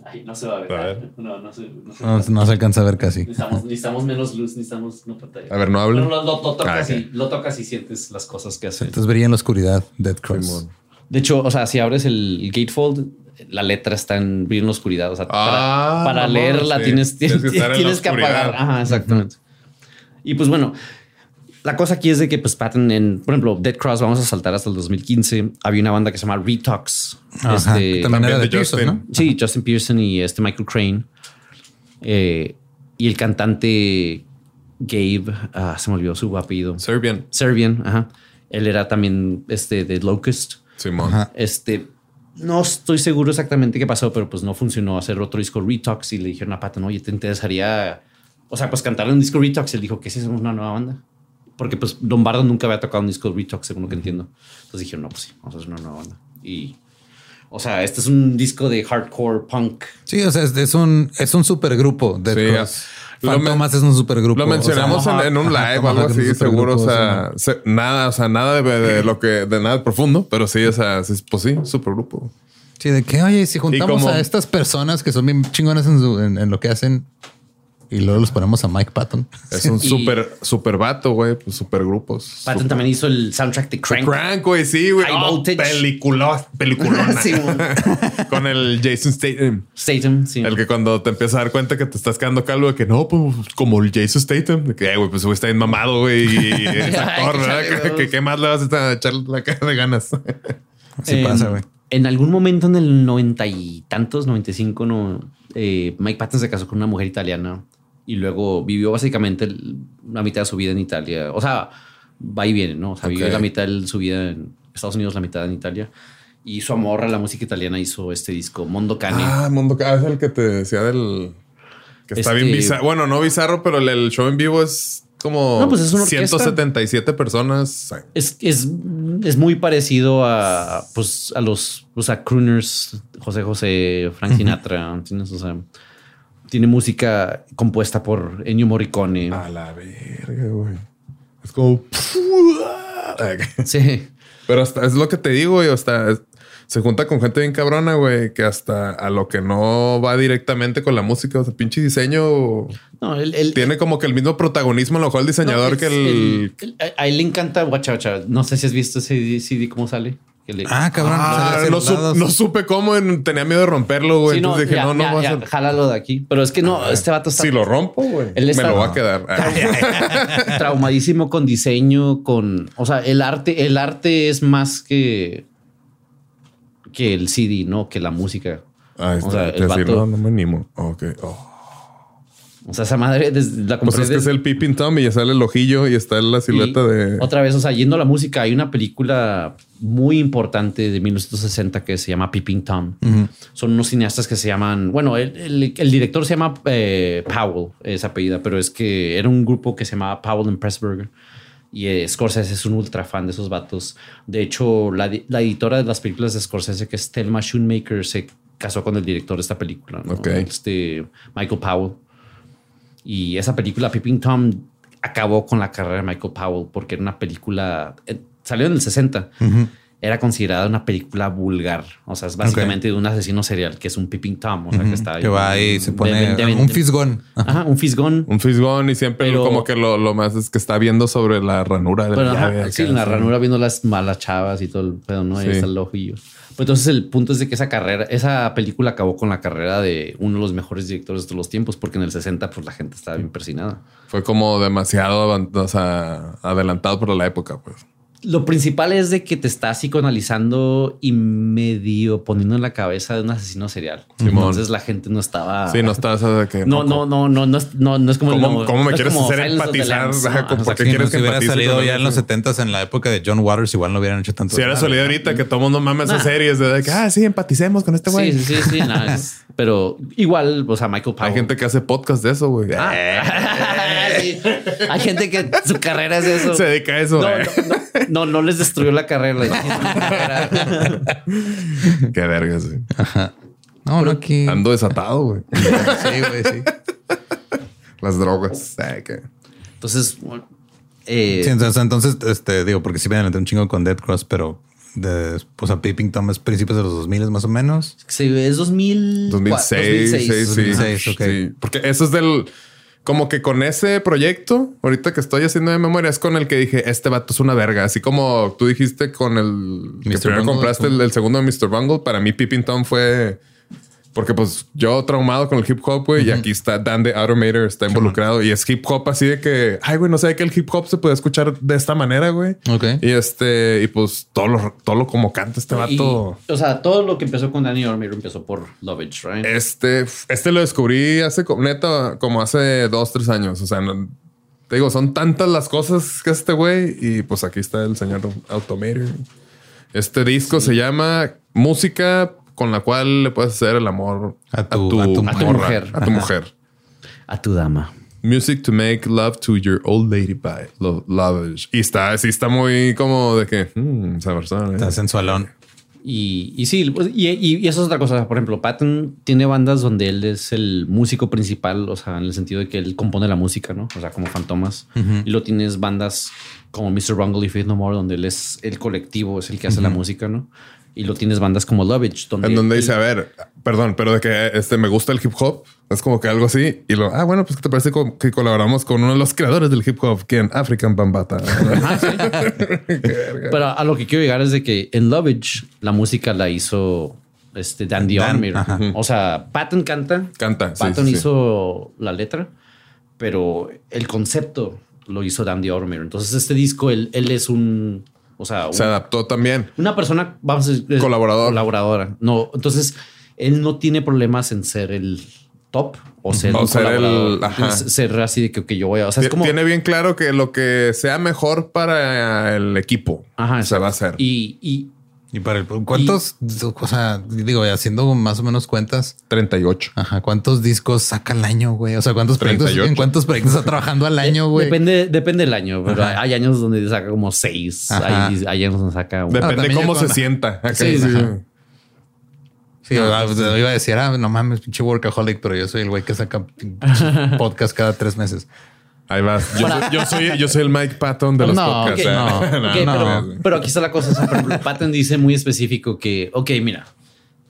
Ay, no se va a ver. A ver. No, no se, no se No, no se alcanza a ver casi. Necesitamos, necesitamos menos luz, necesitamos no pantalla. A ver, no hable. Lo, lo- lo tocas Ah, y, lo tocas y sientes las cosas que hace. Entonces brilla en la oscuridad, Dead Cross. De hecho, o sea, si abres el, el gatefold, la letra está en bien en la oscuridad. O sea, Ah, para, para leerla sí. tienes, Tienes tienes, que tienes que apagar. Ajá, exactamente. Y pues bueno, la cosa aquí es de que, pues, Patton, en, por ejemplo, Dead Cross, vamos a saltar hasta el 2015. Había una banda que se llama Retox. Ajá, Este, que también era de de Pearson, Justin. ¿no? Sí, Justin Pearson y este Michael Crane. Eh, y el cantante Gabe, ah, se me olvidó su apellido. Serbian. Serbian, ajá. Él era también este de Locust. Simón. Ajá. Este, no estoy seguro exactamente qué pasó, pero pues no funcionó hacer otro disco Retox y le dijeron a Patton, oye, ¿te interesaría, o sea, pues cantar un disco Retox? Él dijo que sí, es una nueva banda. Porque pues Lombardo nunca había tocado un disco Retox, según lo que entiendo. Entonces dijeron, no, pues sí, vamos a hacer una nueva banda. Y, o sea, este es un disco de hardcore punk. Sí, o sea, es, es un es un supergrupo de Sí, Fantomas es un supergrupo. Lo mencionamos O sea, en, en un live o algo así, seguro. O sea, se- nada, o sea, nada de, de lo que, de nada profundo, pero sí, o sea, sí, pues sí, supergrupo. Sí, de que, oye, si juntamos como- a estas personas que son bien chingonas en, su- en- en lo que hacen y luego los ponemos a Mike Patton. Es un super, super vato, güey, pues super grupos. Patton también hizo el soundtrack de Crank. Crank, güey, sí, güey. High Oh, voltage. película, peliculona. Sí. Con el Jason Statham. Statham, sí. El que cuando te empiezas a dar cuenta que te estás quedando calvo, de que no, pues como el Jason Statham, de que, "Eh, güey, pues güey está bien mamado, güey, y es actor, Ay, ¿verdad? Que, qué más le vas a echar la cara de ganas. Así En- pasa, güey. En algún momento en el noventa y tantos, 95, no, eh, Mike Patton se casó con una mujer italiana y luego vivió básicamente la mitad de su vida en Italia. O sea, va y viene, ¿no? O sea, vivió Ok. la mitad de su vida en Estados Unidos, la mitad en Italia. Y su amor a la música italiana hizo este disco, Mondo Cane. Ah, Mundo Ca- es el que te decía del que está Este- bien bizarro. Bueno, no bizarro, pero el, show en vivo es como No, pues es una orquesta. 177 personas. Es, es, es muy parecido a, pues, a los, pues, a crooners, José José, Frank Sinatra, ¿entiendes? O sea, tiene música compuesta por Ennio Morricone. A la verga, güey. Es como. Sí. Pero hasta es lo que te digo, güey. Hasta se junta con gente bien cabrona, güey, que hasta a lo que no va directamente con la música, o sea, pinche diseño No, él, tiene como que el mismo protagonismo, a lo mejor el diseñador no, que es el. A él le encanta Guacha Guacha. No sé si has visto ese CD, cómo sale. Que le- Ah, cabrón. Ah, no, su- lados. no supe cómo, en- tenía miedo de romperlo, güey. Sí, no, Entonces dije, ya, no, no ya, jálalo de aquí. Pero es que no, este vato está Si lo rompo, güey, me está- lo va a quedar. traumadísimo con diseño, con, o sea, el arte, el arte es más que que el CD, no que la música. Ah, O sea, está, el vato- no, no me animo. Ok. Oh. O sea, esa madre la Pues compré es que es el Pippin Tom y ya sale el ojillo y está la silueta de. Otra vez, o sea, yendo a la música, hay una película muy importante de 1960 que se llama Peeping Tom. Son unos cineastas que se llaman, bueno, el, el- el director se llama eh, Powell, es apellida, pero es que era un grupo que se llamaba Powell and Pressburger. Y eh, Scorsese es un ultra fan de esos vatos. De hecho, la, la editora de las películas de Scorsese, que es Thelma Schoonmaker, se casó con el director de esta película. ¿no? Ok. Este Michael Powell. Y esa película, Peeping Tom, acabó con la carrera de Michael Powell porque era una película. eh, salió en el 60. Era considerada una película vulgar. O sea, es básicamente de un asesino serial que es un Peeping Tom. O sea, que está Que va ahí y se pone de- de- un fisgón. Ajá, un fisgón. Un fisgón y siempre Pero- como que lo, lo más es que está viendo sobre la ranura de Bueno, la ajá, llave. sí, acá, la ranura viendo las malas chavas y todo el pedo, ¿no? Ahí Sí. está el ojillo. Pues entonces el punto es de que esa carrera, esa película acabó con la carrera de uno de los mejores directores de todos los tiempos, porque en el 60 pues la gente estaba bien persinada. Fue como demasiado adelantado por la época, pues. Lo principal es de que te está psicoanalizando y medio poniendo en la cabeza de un asesino serial. Simón. Entonces la gente no estaba. Sí, no estás que. Ah. No, no, no, no, no no, no es como ¿Cómo, me no quieres hacer empatizar? ¿por O sea, qué quieres que si hubiera salido ya en los eso? 70 en la época de John Waters, igual no hubieran hecho tanto. Si hubiera salido ahorita que todo el mundo mama esas Nah. series de que, ah, sí, empaticemos con este güey. Sí, sí, sí, sí, no, es- pero igual, o sea, Michael Powell. Hay gente que hace podcast de eso, güey. Ah, sí. Hay gente que su carrera es eso. Se dedica a eso. No, güey. no, no, no, no les destruyó la carrera. les. Qué verga, sí. No, no, aquí. Ando desatado, güey. Sí, güey, sí. Las drogas. Que- Entonces, bueno, eh, Sí, entonces, entonces, este, digo, porque sí me adelanté un chingo con Dead Cross, pero de, pues a Peeping Tom es principios de los 2000 más o menos. sí, es 2000, 2006, 2006. sí, sí. 2006, ok. Sí, Porque eso es del... Como que con ese proyecto, ahorita que estoy haciendo de memoria, es con el que dije, este vato es una verga. Así como tú dijiste con el... Que Mr. primero Bungle, compraste el, el segundo de Mr. Bungle. Para mí, Peeping Tom fue... Porque pues yo traumado con el hip hop, güey, y aquí está Dan de Automator, está involucrado y es hip hop así de que, ay, güey, no sé que el hip hop se puede escuchar de esta manera, güey. Ok. Y este, y pues todo lo, todo lo como canta este Y, vato. o sea, todo lo que empezó con Danny Ormero empezó por Lovage, right? Este, este lo descubrí hace neta como hace dos, tres años. O sea, no- te digo, son tantas las cosas que este güey. Y pues aquí está el señor Automator. Este disco se llama Música con la cual le puedes hacer el amor A tu- a tu morra, mujer. A tu mujer. A tu dama. Music to make love to your old lady by Lo- Lovage. Y está, sí, está muy como de que, hmm, esa persona. Está sensualón. Y, y sí, pues, y, y- y eso es otra cosa. Por ejemplo, Patton tiene bandas donde él es el músico principal, o sea, en el sentido de que él compone la música, ¿no? O sea, como Fantomas. Y lo tienes bandas como Mr. Bungle y Faith No More, donde él es el colectivo, es el que hace la música, ¿no? Y lo tienes bandas como Lovage, donde... En donde él- dice, a ver, perdón, pero de que este me gusta el hip hop. Es como que algo así. Y lo, ah, bueno, pues que te parece que colaboramos con uno de los creadores del hip hop, quien African Bambata. Pero a lo que quiero llegar es de que en Lovage la música la hizo este Dan Dan. O sea, Patton canta. Canta, Patton sí, sí. hizo la letra, pero el concepto lo hizo Dan Diarmid. Entonces este disco, él, él es un... O sea, un- Se adaptó también. una persona, vamos a decir, Colaborador. Colaboradora. No, entonces él no tiene problemas en ser el top o ser, O un ser el- ajá. Ser así de que, que yo voy a... O sea, es como... Tiene bien claro que lo que sea mejor para el equipo Ajá, se va a hacer. Y, y Y para el cuántos, o sea, digo, haciendo más o menos cuentas, 38. ajá, cuántos discos saca al año, güey. O sea, cuántos proyectos, 38. en cuántos proyectos está trabajando al año, güey. Depende, depende del año, pero Ajá. hay años donde saca como seis, Ajá. hay, hay años donde saca uno. Depende también cómo se sienta. Acá, Sí, sí, sí. sí. Sí, ah, pues, iba a decir, ah, no mames, pinche workaholic, pero yo soy el güey que saca podcast cada tres meses. Ahí vas. Yo, soy, yo, soy, yo soy el Mike Patton de los No, podcasts. ok, ¿eh? no. Ok, no, pero, no. pero aquí está la cosa. o sea, por ejemplo, Patton dice muy específico que, ok, mira,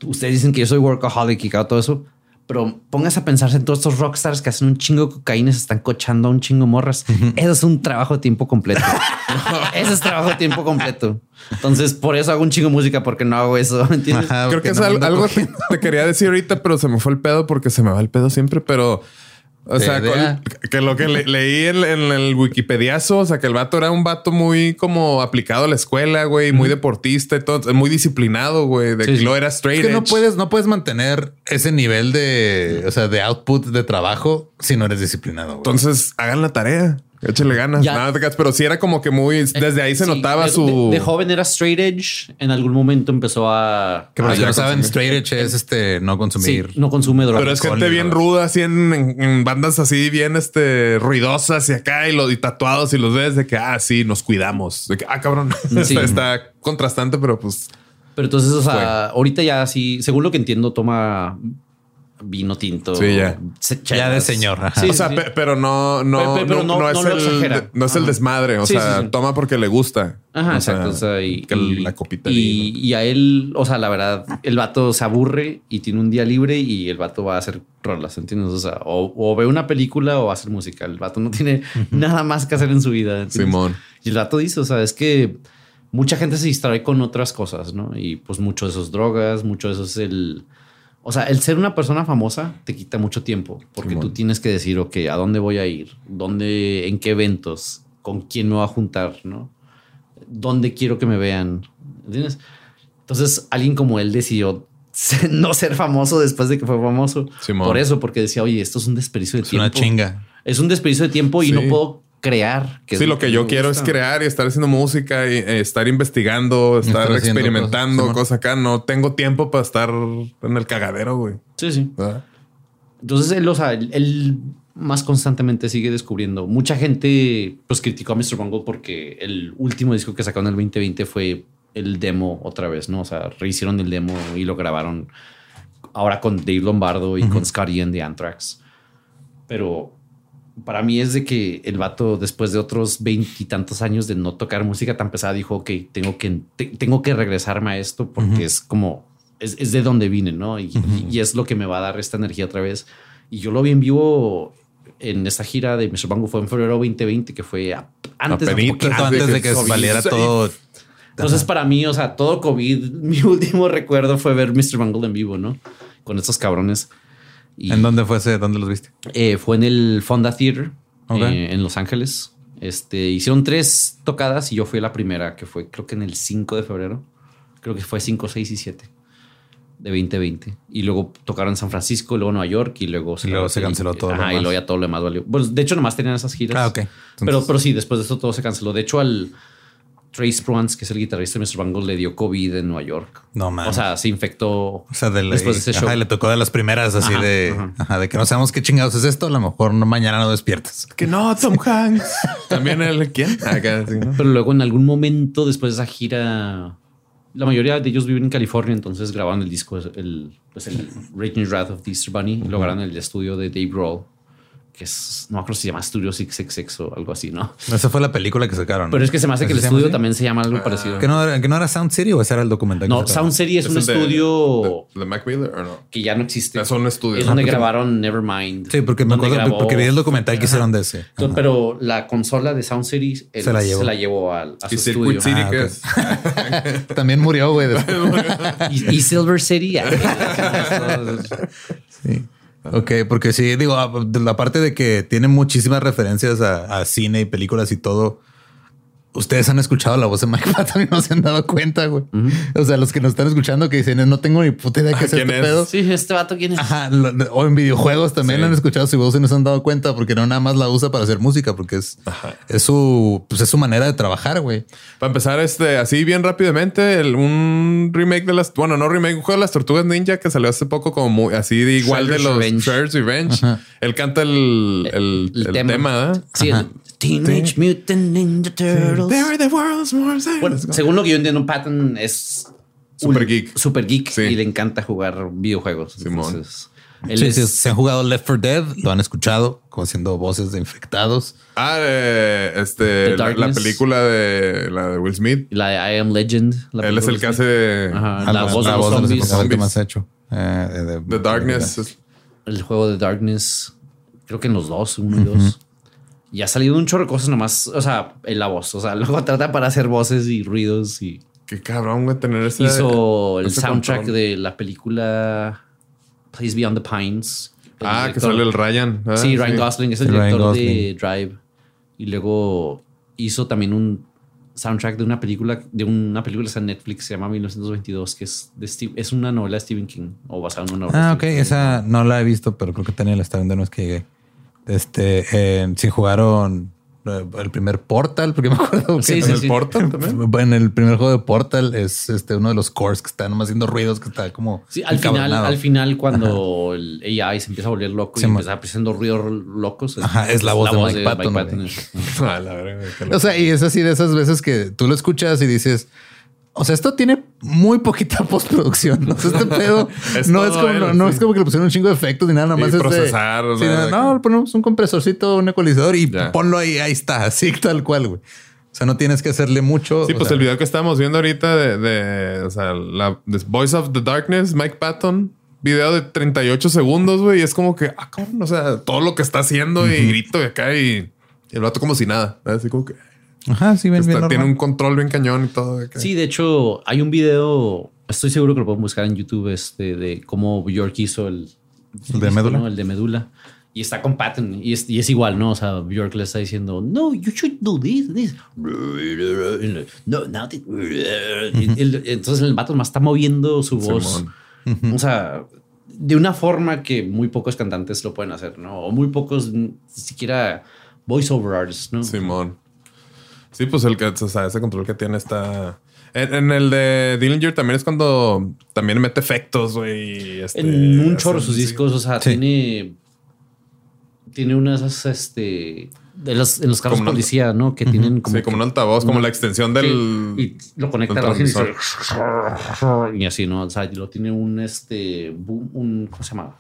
ustedes dicen que yo soy workaholic y todo eso, pero póngase a pensarse en todos estos rockstars que hacen un chingo de cocaína y se están cochando a un chingo morras. Eso es un trabajo de tiempo completo. Eso es trabajo de tiempo completo. Entonces, por eso hago un chingo de música, porque no hago eso. ¿Entiendes? Ajá, Creo que es no algo que te quería decir ahorita, pero se me fue el pedo porque se me va el pedo siempre. Pero, o sea, con- que lo que le- leí en, en el Wikipediazo, o sea, que el vato era un vato muy como aplicado a la escuela, güey, muy deportista y todo, muy disciplinado, güey, de Sí, que sí. lo era straight. Es que no puedes, no puedes mantener ese nivel de, o sea, de output de trabajo si no eres disciplinado. güey. Entonces, hagan la tarea. Échale ganas. Ya. Nada te creas, pero sí era como que muy. Desde ahí se Sí, notaba de- su. De, de joven era straight edge. En algún momento empezó a. que Ah, los que ya no saben, straight edge es este no Sí, consumir. no consume drogas. Pero es gente bien drogas. ruda, así en, en- en bandas así bien este, ruidosas y acá y, lo, y tatuados y los ves de que, ah, sí, nos cuidamos. De que, ah, cabrón. Sí. está, está contrastante, pero pues Pero entonces, o sea, ahorita ya sí, según lo que entiendo, toma vino tinto. Sí, ya. se- Ya de señor. Sí, o sea, sí, pe- sí. pero no, no, Pero- pero no, no- no es, el, no es el desmadre. O Sí, sea, sí, sí. toma porque le gusta. Ajá, O sea, exacto. O sea, y, que y- la copita y, a él, o sea, la verdad, el vato se aburre y tiene un día libre y el vato va a hacer rolas, ¿entiendes? O sea, o, o ve una película o va a hacer música. El vato no tiene nada más que hacer en su vida. ¿entiendes? Simón. Y el vato dice, o sea, es que mucha gente se distrae con otras cosas, ¿no? Y pues mucho de eso es drogas, mucho de eso es el... O sea, el ser una persona famosa te quita mucho tiempo porque Simón. tú tienes que decir, ok, ¿a dónde voy a ir? ¿Dónde, en qué eventos? ¿Con quién me voy a juntar? ¿No? ¿Dónde quiero que me vean? ¿Entiendes? Entonces, alguien como él decidió no ser famoso después de que fue famoso. Simón. Por eso, porque decía, oye, esto es un desperdicio de Es tiempo. una chinga. Es un desperdicio de tiempo y Sí. no puedo crear. que Sí, lo que yo quiero es crear y estar haciendo música y eh, estar investigando, estar, experimentando cosas, cosas, acá. No tengo tiempo para estar en el cagadero, güey. Sí, sí. ¿verdad? Entonces él, o sea, él, él más constantemente sigue descubriendo. Mucha gente pues criticó a Mr. Bungle porque el último disco que sacó en el 2020 fue el demo otra vez, ¿no? O sea, rehicieron el demo y lo grabaron ahora con Dave Lombardo y con Scott Ian de Anthrax. Pero para mí es de que el vato, después de otros veintitantos años de no tocar música tan pesada, dijo, ok, tengo que, te- tengo que regresarme a esto porque es como, es, es de donde vine, ¿no? Y, y es lo que me va a dar esta energía otra vez. Y yo lo vi en vivo en esta gira de Mr. Bango, fue en febrero 2020, que fue a- antes, poquito Antes de que COVID. valiera todo. Entonces, para mí, o sea, todo COVID, mi último recuerdo fue ver Mr. Bungle en vivo, ¿no? Con estos cabrones. Y, ¿En dónde fue ese? ¿Dónde los viste? eh, fue en el Fonda Theater eh, en Los Ángeles. Este, hicieron tres tocadas y yo fui a la primera, que fue creo que en el 5 de febrero. Creo que fue 5, 6 y 7. de 2020. Y luego tocaron en San Francisco, luego Nueva York y luego Y luego se canceló todo lo Ajá, y demás. luego ya todo lo demás valió. Pues de hecho, nomás tenían esas giras. Ah, ok. pero, Entonces- pero sí, después de esto todo se canceló. De hecho, al Trace Bruns, que es el guitarrista de Mr. Bungle, le dio COVID en Nueva York. No mames. O sea, se infectó O sea, de la- después de ese ajá, show. le tocó de las primeras así Ajá, de, ajá. ajá, de que no sabemos qué chingados es esto. A lo mejor no, mañana no despiertas. Que no, Tom Hanks. También el quién? Acá, sí, ¿no? Pero luego en algún momento después de esa gira, la mayoría de ellos viven en California, entonces grabaron el disco, el, pues el Raging Wrath of the Easter Bunny, y lo grabaron en el estudio de Dave Grohl, que es, no me acuerdo si se llama Studio 666 o algo así, ¿no? Esa fue la película que sacaron. Pero es que se me hace que el ¿Ese se llama estudio así? también se llama algo parecido. ¿Que no, era, que no era Sound City o ese era el documental? que No? Sound City es, un de- estudio ¿De, de Mac Miller o no? que ya no existe. Es un estudio. Es donde Ah, porque- grabaron Nevermind. Sí, porque me donde acuerdo, grabó- porque vi el documental que hicieron de ese. Pero la consola de Sound City él Se la llevó. se la llevó al, a su ¿Y Circuit estudio. City Ah, es? También murió, güey. Y, y Silver City. Sí. Ok, porque sí, digo, ah, la parte de que tiene muchísimas referencias a cine y películas y todo. Ustedes han escuchado la voz de Mike Patton y no se han dado cuenta, güey. O sea, los que nos están escuchando que dicen, no tengo ni puta idea qué es ¿quién este es? pedo. sí, este vato, ¿quién es? Ajá, lo- o en videojuegos también Sí. han escuchado su voz y no se han dado cuenta porque no nada más la usa para hacer música, porque es, es su, pues es su manera de trabajar, güey. Para empezar, este, así bien rápidamente, el- un remake de las, bueno, no remake, un juego de las tortugas ninja que salió hace poco como muy, así de igual de los Revenge. Shredder's Revenge. Él canta el, el, el tema, ¿verdad? Sí, el Teenage Mutant Ninja Turtles. They're the world's more Bueno, según lo que yo entiendo, Patton es Super un- geek. Super geek Sí. y le encanta jugar videojuegos. Simón. Entonces, él Sí, es sí, se han jugado Left 4 Dead, lo han escuchado, como haciendo voces de infectados. Ah, eh, este, la, la película de la de Will Smith. la de I Am Legend. la Él es el que hace Ajá, Ah, la, voz de los zombies. personajes que Zombies. más ha hecho. Eh, de- de- The Darkness. El juego de Darkness. Creo que en los dos, uno y dos. Y ha salido un chorro de cosas nomás. O sea, en la voz. O sea, luego trata para hacer voces y ruidos y Qué cabrón, güey, tener ese. hizo el ese soundtrack control. de la película Place Beyond the Pines. Ah, que sale el Ryan. Sí, Ryan Gosling es el director de. Drive. Y luego hizo también un soundtrack de una película, de una película que está en Netflix, se llama 1922, que es de Steve- es una novela de Stephen King o basada en una novela. Ah, ok. King. Esa no la he visto, pero creo que tenía la está viendo, no es que llegué. Este, eh, sí jugaron eh, el primer Portal, porque me acuerdo que Sí, ¿En sí, el sí. Portal también? en el primer juego de Portal es este uno de los cores que está nomás haciendo ruidos, que está como Sí, al final, al final, cuando el AI se empieza a volver loco y empieza haciendo ruidos locos, Ajá, es la voz de Mike Patton, güey. Ah, la. O sea, y es así de esas veces que tú lo escuchas y dices, o sea, esto tiene muy poquita postproducción. O sea, este pedo Es no, es como, él, no, no sí. es como que le pusieron un chingo de efectos ni nada, nada Y más es de- procesar, Sí, no, de no, ponemos un compresorcito, un ecualizador y Ya. ponlo ahí, ahí está, así tal cual, güey. O sea, no tienes que hacerle mucho. Sí, pues sea, el video que estábamos viendo ahorita de, de o sea, la de Voice of the Darkness, Mike Patton, video de 38 segundos, güey, y es como que, ah, cabrón, o sea, todo lo que está haciendo y grito y acá y, y el vato como si nada, así como que Ajá, sí, está- bien tiene un control bien cañón y todo. acá. Sí, de hecho, hay un video, estoy seguro que lo pueden buscar en YouTube, este, de cómo Bjork hizo el, ¿El de Médula? ¿no? El de Medula. Y está con Patton y es, y es igual, ¿no? O sea, Bjork le está diciendo, no, you should do this, this. No, this. El- Entonces el vato más está moviendo su voz. Simón. O sea, de una forma que muy pocos cantantes lo pueden hacer, ¿no? O muy pocos, siquiera voiceover artists, ¿no? Simón. Sí, pues el que, o sea, ese control que tiene está. En, en el de Dillinger también es cuando también mete efectos, güey. este, en un chorro sus discos, o sea, Sí. tiene tiene unas este de los en los carros Como una- policía, ¿no? Que tienen como sí, como un altavoz, como la extensión del. Sí, y lo conecta a la y, se- y así, ¿no? O sea, lo tiene un este boom, un ¿cómo se llama?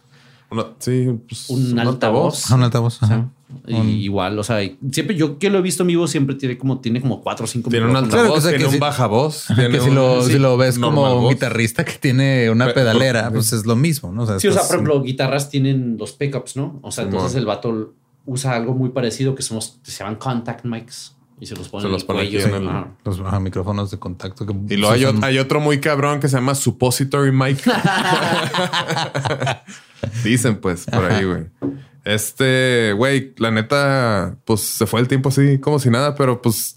Una- sí, pues, Un altavoz. Ajá, un altavoz. O sea, Un- igual, o sea, siempre yo que lo he visto en vivo siempre tiene como tiene como cuatro o cinco Tiene un altavoz, Claro, que sea tiene que un. Ajá, tiene que si un- lo, sí, si lo ves como un voz. guitarrista que tiene una Pe- pedalera, pe- pues es lo mismo, ¿no? O sea, Sí, o sea, por ejemplo, guitarras tienen los pickups, ¿no? O sea, entonces el vato usa algo muy parecido que somos, que se llaman contact mics y se los pone Se en los el cuello. en el- los micrófonos de contacto. Que Y luego hay, son- ot- hay otro muy cabrón que se llama Suppository Mic. Dicen pues por ahí, güey. Este, güey, la neta, pues se fue el tiempo así como si nada, pero pues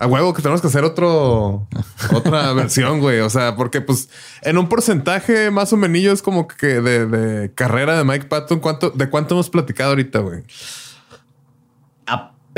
A huevo que tenemos que hacer otro, otra versión, güey. O sea, porque pues en un porcentaje más o menos es como que de, de carrera de Mike Patton, ¿cuánto, ¿de cuánto hemos platicado ahorita, güey?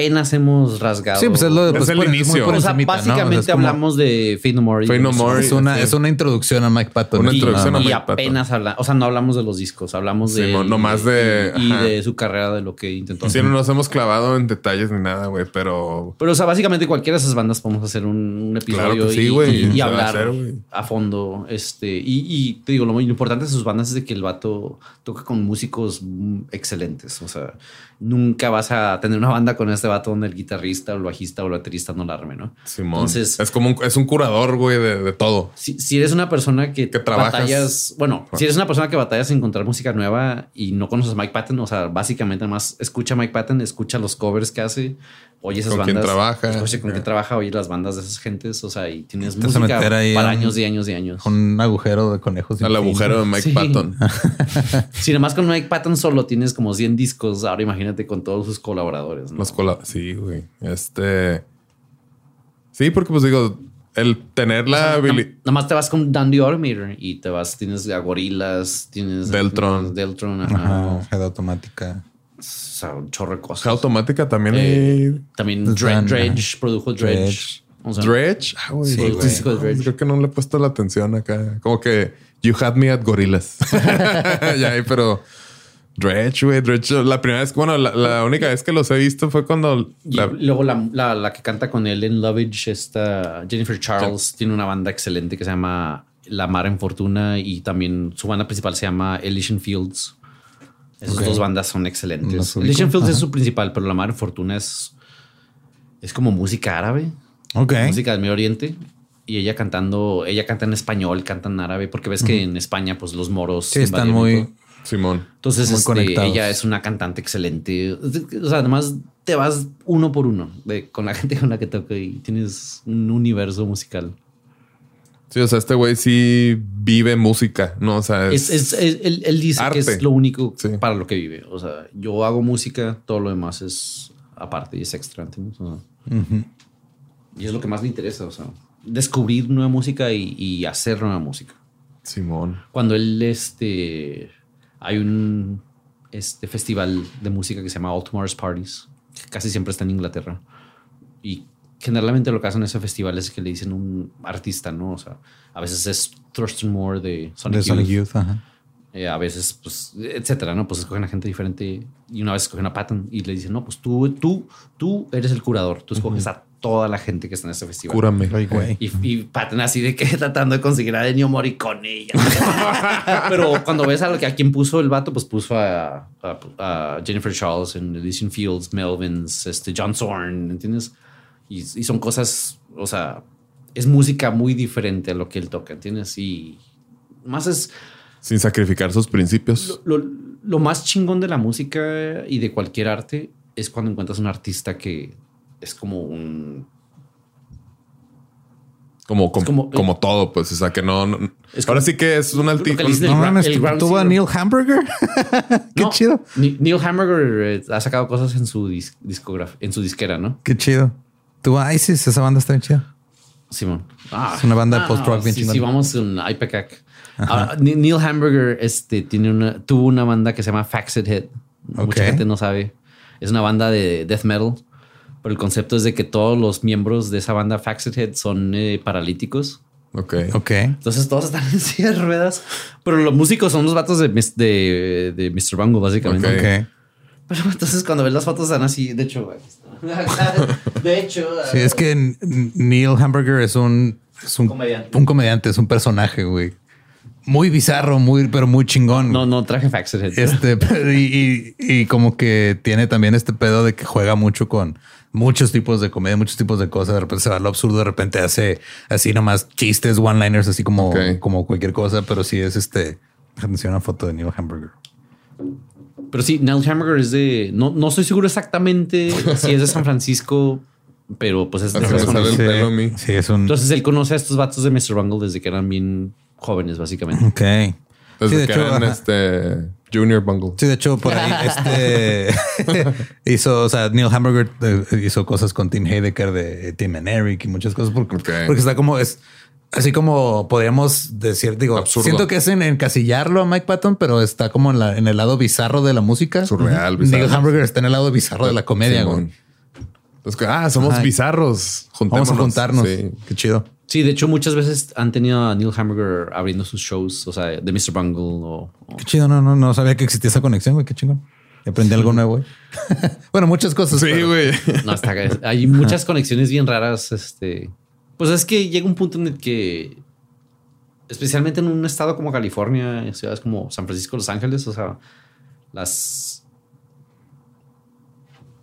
Apenas hemos rasgado. Sí, pues es lo de Es pues, el inicio. por O sea, básicamente O sea, hablamos de Fate No More. y Fate No More. Es una, Sí. es una introducción a Mike Patton. Una introducción a y Mike Patton. apenas hablamos, o sea, no hablamos de los discos, hablamos Sí, de no- nomás de- y, y ajá. de su carrera, de lo que intentó. Sí, hacer. no nos hemos clavado en detalles ni nada, güey, pero Pero, o sea, básicamente cualquiera de esas bandas podemos hacer un, un episodio Claro que sí, y- güey. y, y a hablar hacer, a fondo. Este, y, y te digo, lo muy importante de sus bandas es de que el vato toca con músicos mm, excelentes. O sea, nunca vas a tener una banda con este vato donde el guitarrista o el bajista o el baterista no la arme, ¿no? Simón. Entonces- es como un, es un curador, güey, de, de todo. Si, si eres una persona que, Que trabajas- batallas, bueno, si eres una persona que batallas en encontrar música nueva y no conoces a Mike Patton, o sea, básicamente nada más escucha a Mike Patton, escucha los covers que hace, oye esas Con quién bandas, trabaja. escucha con quién trabaja, oye las bandas de esas gentes, o sea, y tienes Te música meter ahí para años y años y años. Un agujero de conejos. Al agujero de Mike Sí. Patton. Si nada más con Mike Patton solo tienes como 100 discos, ahora imagínate con todos sus colaboradores. ¿no? Los cola- sí, güey. Este. Sí, porque pues digo, el tener la habilidad. Nada más te vas con Dandy Automator y te vas, tienes a Gorilas, tienes Deltron. Deltron, ajá. Ajá, head automática. O sea, un chorro de cosas. automática también. Eh, también Pues Dre- Dan, Dredge produjo Dredge. Dredge. O sea, Dredge. Ah, güey. Sí, güey. de Dredge. Creo que no le he puesto la atención acá. Como que you had me at gorillas. ya, pero Dredge, güey. Dredge. La primera vez, bueno, la, la única vez que los he visto fue cuando. y la- luego la, la- que canta con él en Lovage, esta Jennifer Charles, tiene una banda excelente que se llama La Mar en Fortuna y también su banda principal se llama Elysian Fields. Esas Ok. dos bandas son excelentes. Elysian Fields es Ajá. su principal, pero La Mar en Fortuna es, es como música árabe. Ok. música del Medio Oriente y ella cantando, ella canta en español, canta en árabe, porque ves que en España, pues los moros Sí, están muy. todo. Simón. Entonces, muy este, conectados. ella es una cantante excelente. O sea, además te vas uno por uno de, con la gente con la que toca y tienes un universo musical. Sí, o sea, este güey sí vive música, ¿no? O sea, Es, es- es- él, él dice que arte. es lo único Sí. para lo que vive. O sea, yo hago música, todo lo demás es aparte y es extra. ¿entiendes? O sea, Ujú. y es lo que más me interesa. O sea, descubrir nueva música y, y hacer nueva música. Simón. cuando él este hay un este festival de música que se llama All Tomorrow's Parties que casi siempre está en Inglaterra y generalmente lo que hacen en ese festival es que le dicen un artista no o sea a veces es Thurston Moore de Sonic, De Sonic Youth. Ajá. eh, a veces pues etcétera no pues escogen a gente diferente y una vez escogen a Patton y le dicen no pues tú tú tú eres el curador tú escoges a toda la gente que está en ese festival Cúrame. Ay, güey. y, y Patton así de que tratando de conseguir a Ennio Morricone. Pero cuando ves a lo que a quien puso el vato, pues puso a, a- a Jennifer Charles en Elysian Fields, Melvins, este John Zorn, ¿entiendes? Y, y son cosas, o sea, es música muy diferente a lo que él toca, ¿entiendes? Y más es Sin sacrificar sus principios. lo, lo más chingón de la música y de cualquier arte es cuando encuentras un artista que es como un Como, como, como- como todo, pues. O sea, que no. no- Es ahora como- sí que es un lo alti- que le dicen No El gra- mames, el ¿tu- Ground tuvo a. Neil Hamburger. Qué No, chido. Neil Hamburger eh, ha sacado cosas en su dis- discograf- en su disquera, ¿no? Qué chido. Tuvo a ISIS. Esa banda está bien chida. Simón. Ah, Es una banda de post-rock bien sí, chingona. sí, vamos en IPECAC. Ah, Ni- Neil Hamburger este, tiene una, tuvo una banda que se llama Faxed Head. Ok. Mucha gente no sabe. Es una banda de death metal. Pero el concepto es de que todos los miembros de esa banda Faxed Head son eh, paralíticos. Ok. Ok. Entonces todos están en silla de ruedas. Pero los músicos son los vatos de, de, de Mr. Bungle, básicamente. Ok. Ok. Pero entonces cuando ves las fotos están así, de hecho, de hecho, Sí, es que Neil Hamburger es un, es un Comediante. un comediante, es un personaje, güey. Muy bizarro, muy, pero muy chingón. no, no traje Head. Este, y, y- y como que tiene también este pedo de que juega mucho con muchos tipos de comedia, muchos tipos de cosas. De repente se va a lo absurdo, de repente hace así nomás chistes, one-liners, así como, Ok. como cualquier cosa, pero sí es este. Déjame enseñar una foto de Neil Hamburger. Pero sí, Neil Hamburger es de. No, no estoy seguro exactamente si es de San Francisco, pero pues es de mí. Sí, es un. Entonces él conoce a estos vatos de Mr. Bungle desde que eran bien jóvenes, básicamente. ok. Desde Sí, de que hecho, eran ajá. este. Junior Bungle. Sí, de hecho, por ahí este hizo, o sea, Neil Hamburger eh, hizo cosas con Tim Heidecker de Tim and Eric y muchas cosas porque, porque está como es así como podríamos decir, digo, Absurdo. siento que es en encasillarlo a Mike Patton, pero está como en, la, en el lado bizarro de la música. Surreal, Neil bizarro. Hamburger está en el lado bizarro de la comedia. güey. Que, ah, somos Ajá. bizarros. Vamos a juntarnos. Sí. Qué chido. Sí, de hecho, muchas veces han tenido a Neil Hamburger abriendo sus shows, o sea, de Mr. Bungle o, o- Qué chido. No, no, no sabía que existía esa conexión, güey. Qué chingón. Aprendí algo nuevo, güey. bueno, muchas cosas. Sí, pero- güey. No, está, hay muchas conexiones bien raras. Este, pues es que llega un punto en el que, especialmente en un estado como California, ciudades como San Francisco, Los Ángeles, o sea, las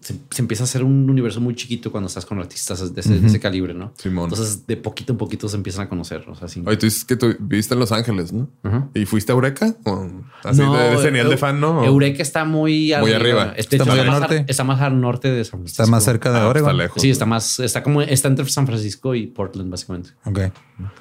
se, se empieza a hacer un universo muy chiquito cuando estás con artistas de ese, de ese calibre, ¿no? Simón. Entonces, de poquito en poquito se empiezan a conocer. O sea, sí. Oye, tú dices que tú viviste en Los Ángeles, ¿no? ¿Y fuiste a Eureka? ¿O así de Eu- de fan, ¿no? Eureka está muy Muy arriba. Este, Está muy al más norte. Está más al norte de San Francisco. Está más cerca de Ah, Oregon. está lejos. Sí, está más, está como, está entre San Francisco y Portland, básicamente. Ok.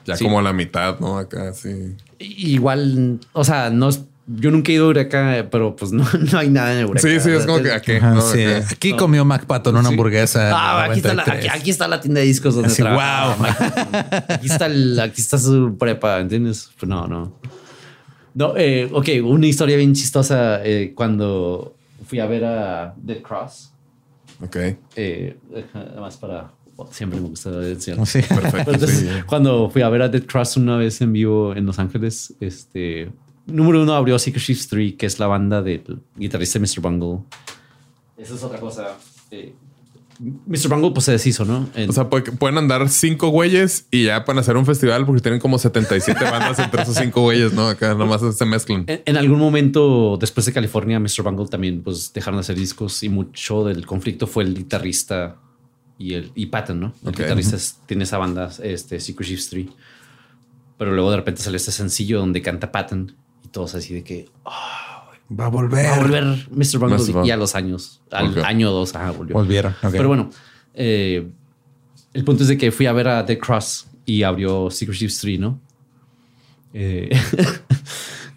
Ya sí. como a la mitad, ¿no? Acá, sí. Igual, o sea, no es, yo nunca he ido a Eureka, pero pues no, no hay nada en Eureka. Sí, sí, es como que aquí, Ajá, ¿no? sí. Aquí comió Mac Patton una Sí. hamburguesa. Ah, en aquí está, la, 93. aquí, aquí está la tienda de discos donde Así, trabaja wow. Aquí está, el- aquí está su prepa, ¿entiendes? Pues no, no. No, eh, ok, una historia bien chistosa eh, cuando fui a ver a Dead Cross. Ok. Eh, además para... Siempre me gusta decir. Sí. Perfecto. Entonces, sí. cuando fui a ver a Dead Cross una vez en vivo en Los Ángeles, este número uno abrió Secret Shift 3, que es la banda del guitarrista Mr. Bungle. Esa es otra cosa. Eh, Mr. Bungle pues se deshizo, ¿no? En- O sea, pu- pueden andar cinco güeyes y ya pueden hacer un festival porque tienen como 77 bandas entre esos cinco güeyes, ¿no? Acá nomás se mezclan. en, en algún momento después de California, Mr. Bungle también pues dejaron de hacer discos y mucho del conflicto fue el guitarrista y el y Patton, ¿no? El guitarrista tiene esa banda, este Secret Shift 3. Pero luego de repente sale este sencillo donde canta Patton todos así de que Va a volver. Va a volver Mr. Bungle Mr. Bungle. y a los años, al año o dos, ajá, volvió. Volvieron. Pero bueno, eh, el punto es de que fui a ver a The Cross y abrió Secret Shift 3, ¿no? Eh,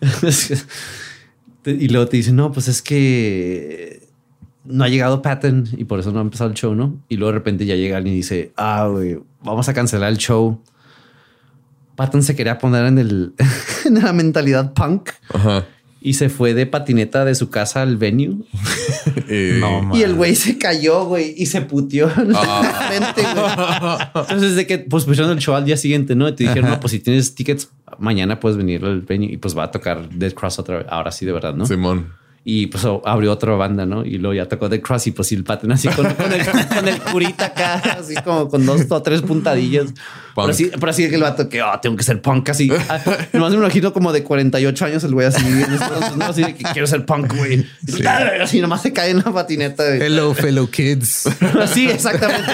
y luego te dicen, no, pues es que no ha llegado Patton y por eso no ha empezado el show, ¿no? Y luego de repente ya llega alguien y dice, ah, güey, vamos a cancelar el show. Patton se quería poner en, el, en la mentalidad punk Ajá. y se fue de patineta de su casa al venue. Y- No, Y el güey se cayó, güey, y se puteó en la frente, güey. Entonces, de que pues pusieron el show al día siguiente, ¿no? Y te dijeron, no, pues si tienes tickets, mañana puedes venir al venue y pues va a tocar Dead Cross otra vez. Ahora sí, de verdad, ¿no? Simón. Y pues abrió otra banda, ¿no? Y luego ya tocó Dead Cross y pues paten así con, con el, con el curita acá, así como con dos o tres puntadillas. Pero así, pero así que el vato que, oh, tengo que ser punk así. Ah, nomás me imagino como de 48 años el güey así, entonces, ¿no? así de que quiero ser punk, güey. Y Así nomás se cae en la patineta. güey. Hello, fellow kids. Así, exactamente.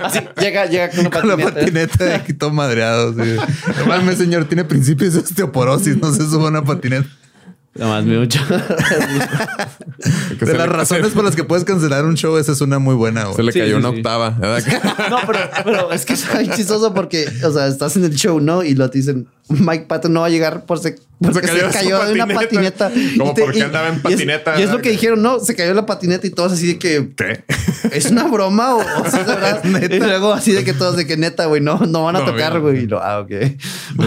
Así, llega, llega con una Con la patineta. patineta de aquí todo madreado. sí. Mames, señor, tiene principios de osteoporosis. No se suba una patineta. Nada más me mucho. De las razones por las que puedes cancelar un show, esa es una muy buena. güey. Se le Sí, cayó sí, una sí. octava. No, pero, pero es que es chistoso porque, o sea, estás en el show, ¿no? Y lo te dicen, Mike Patton no va a llegar por se, porque se cayó cayó, de de una patineta. patineta. Como Y te- porque y- andaba en y es- patineta, Y es, lo que dijeron, no, se cayó la patineta y todos así de que ¿Qué? es una broma o, o sea, es verdad. Y luego así de que todos de que neta, güey, no, no van a No, tocar, güey. Y lo, ah, ok.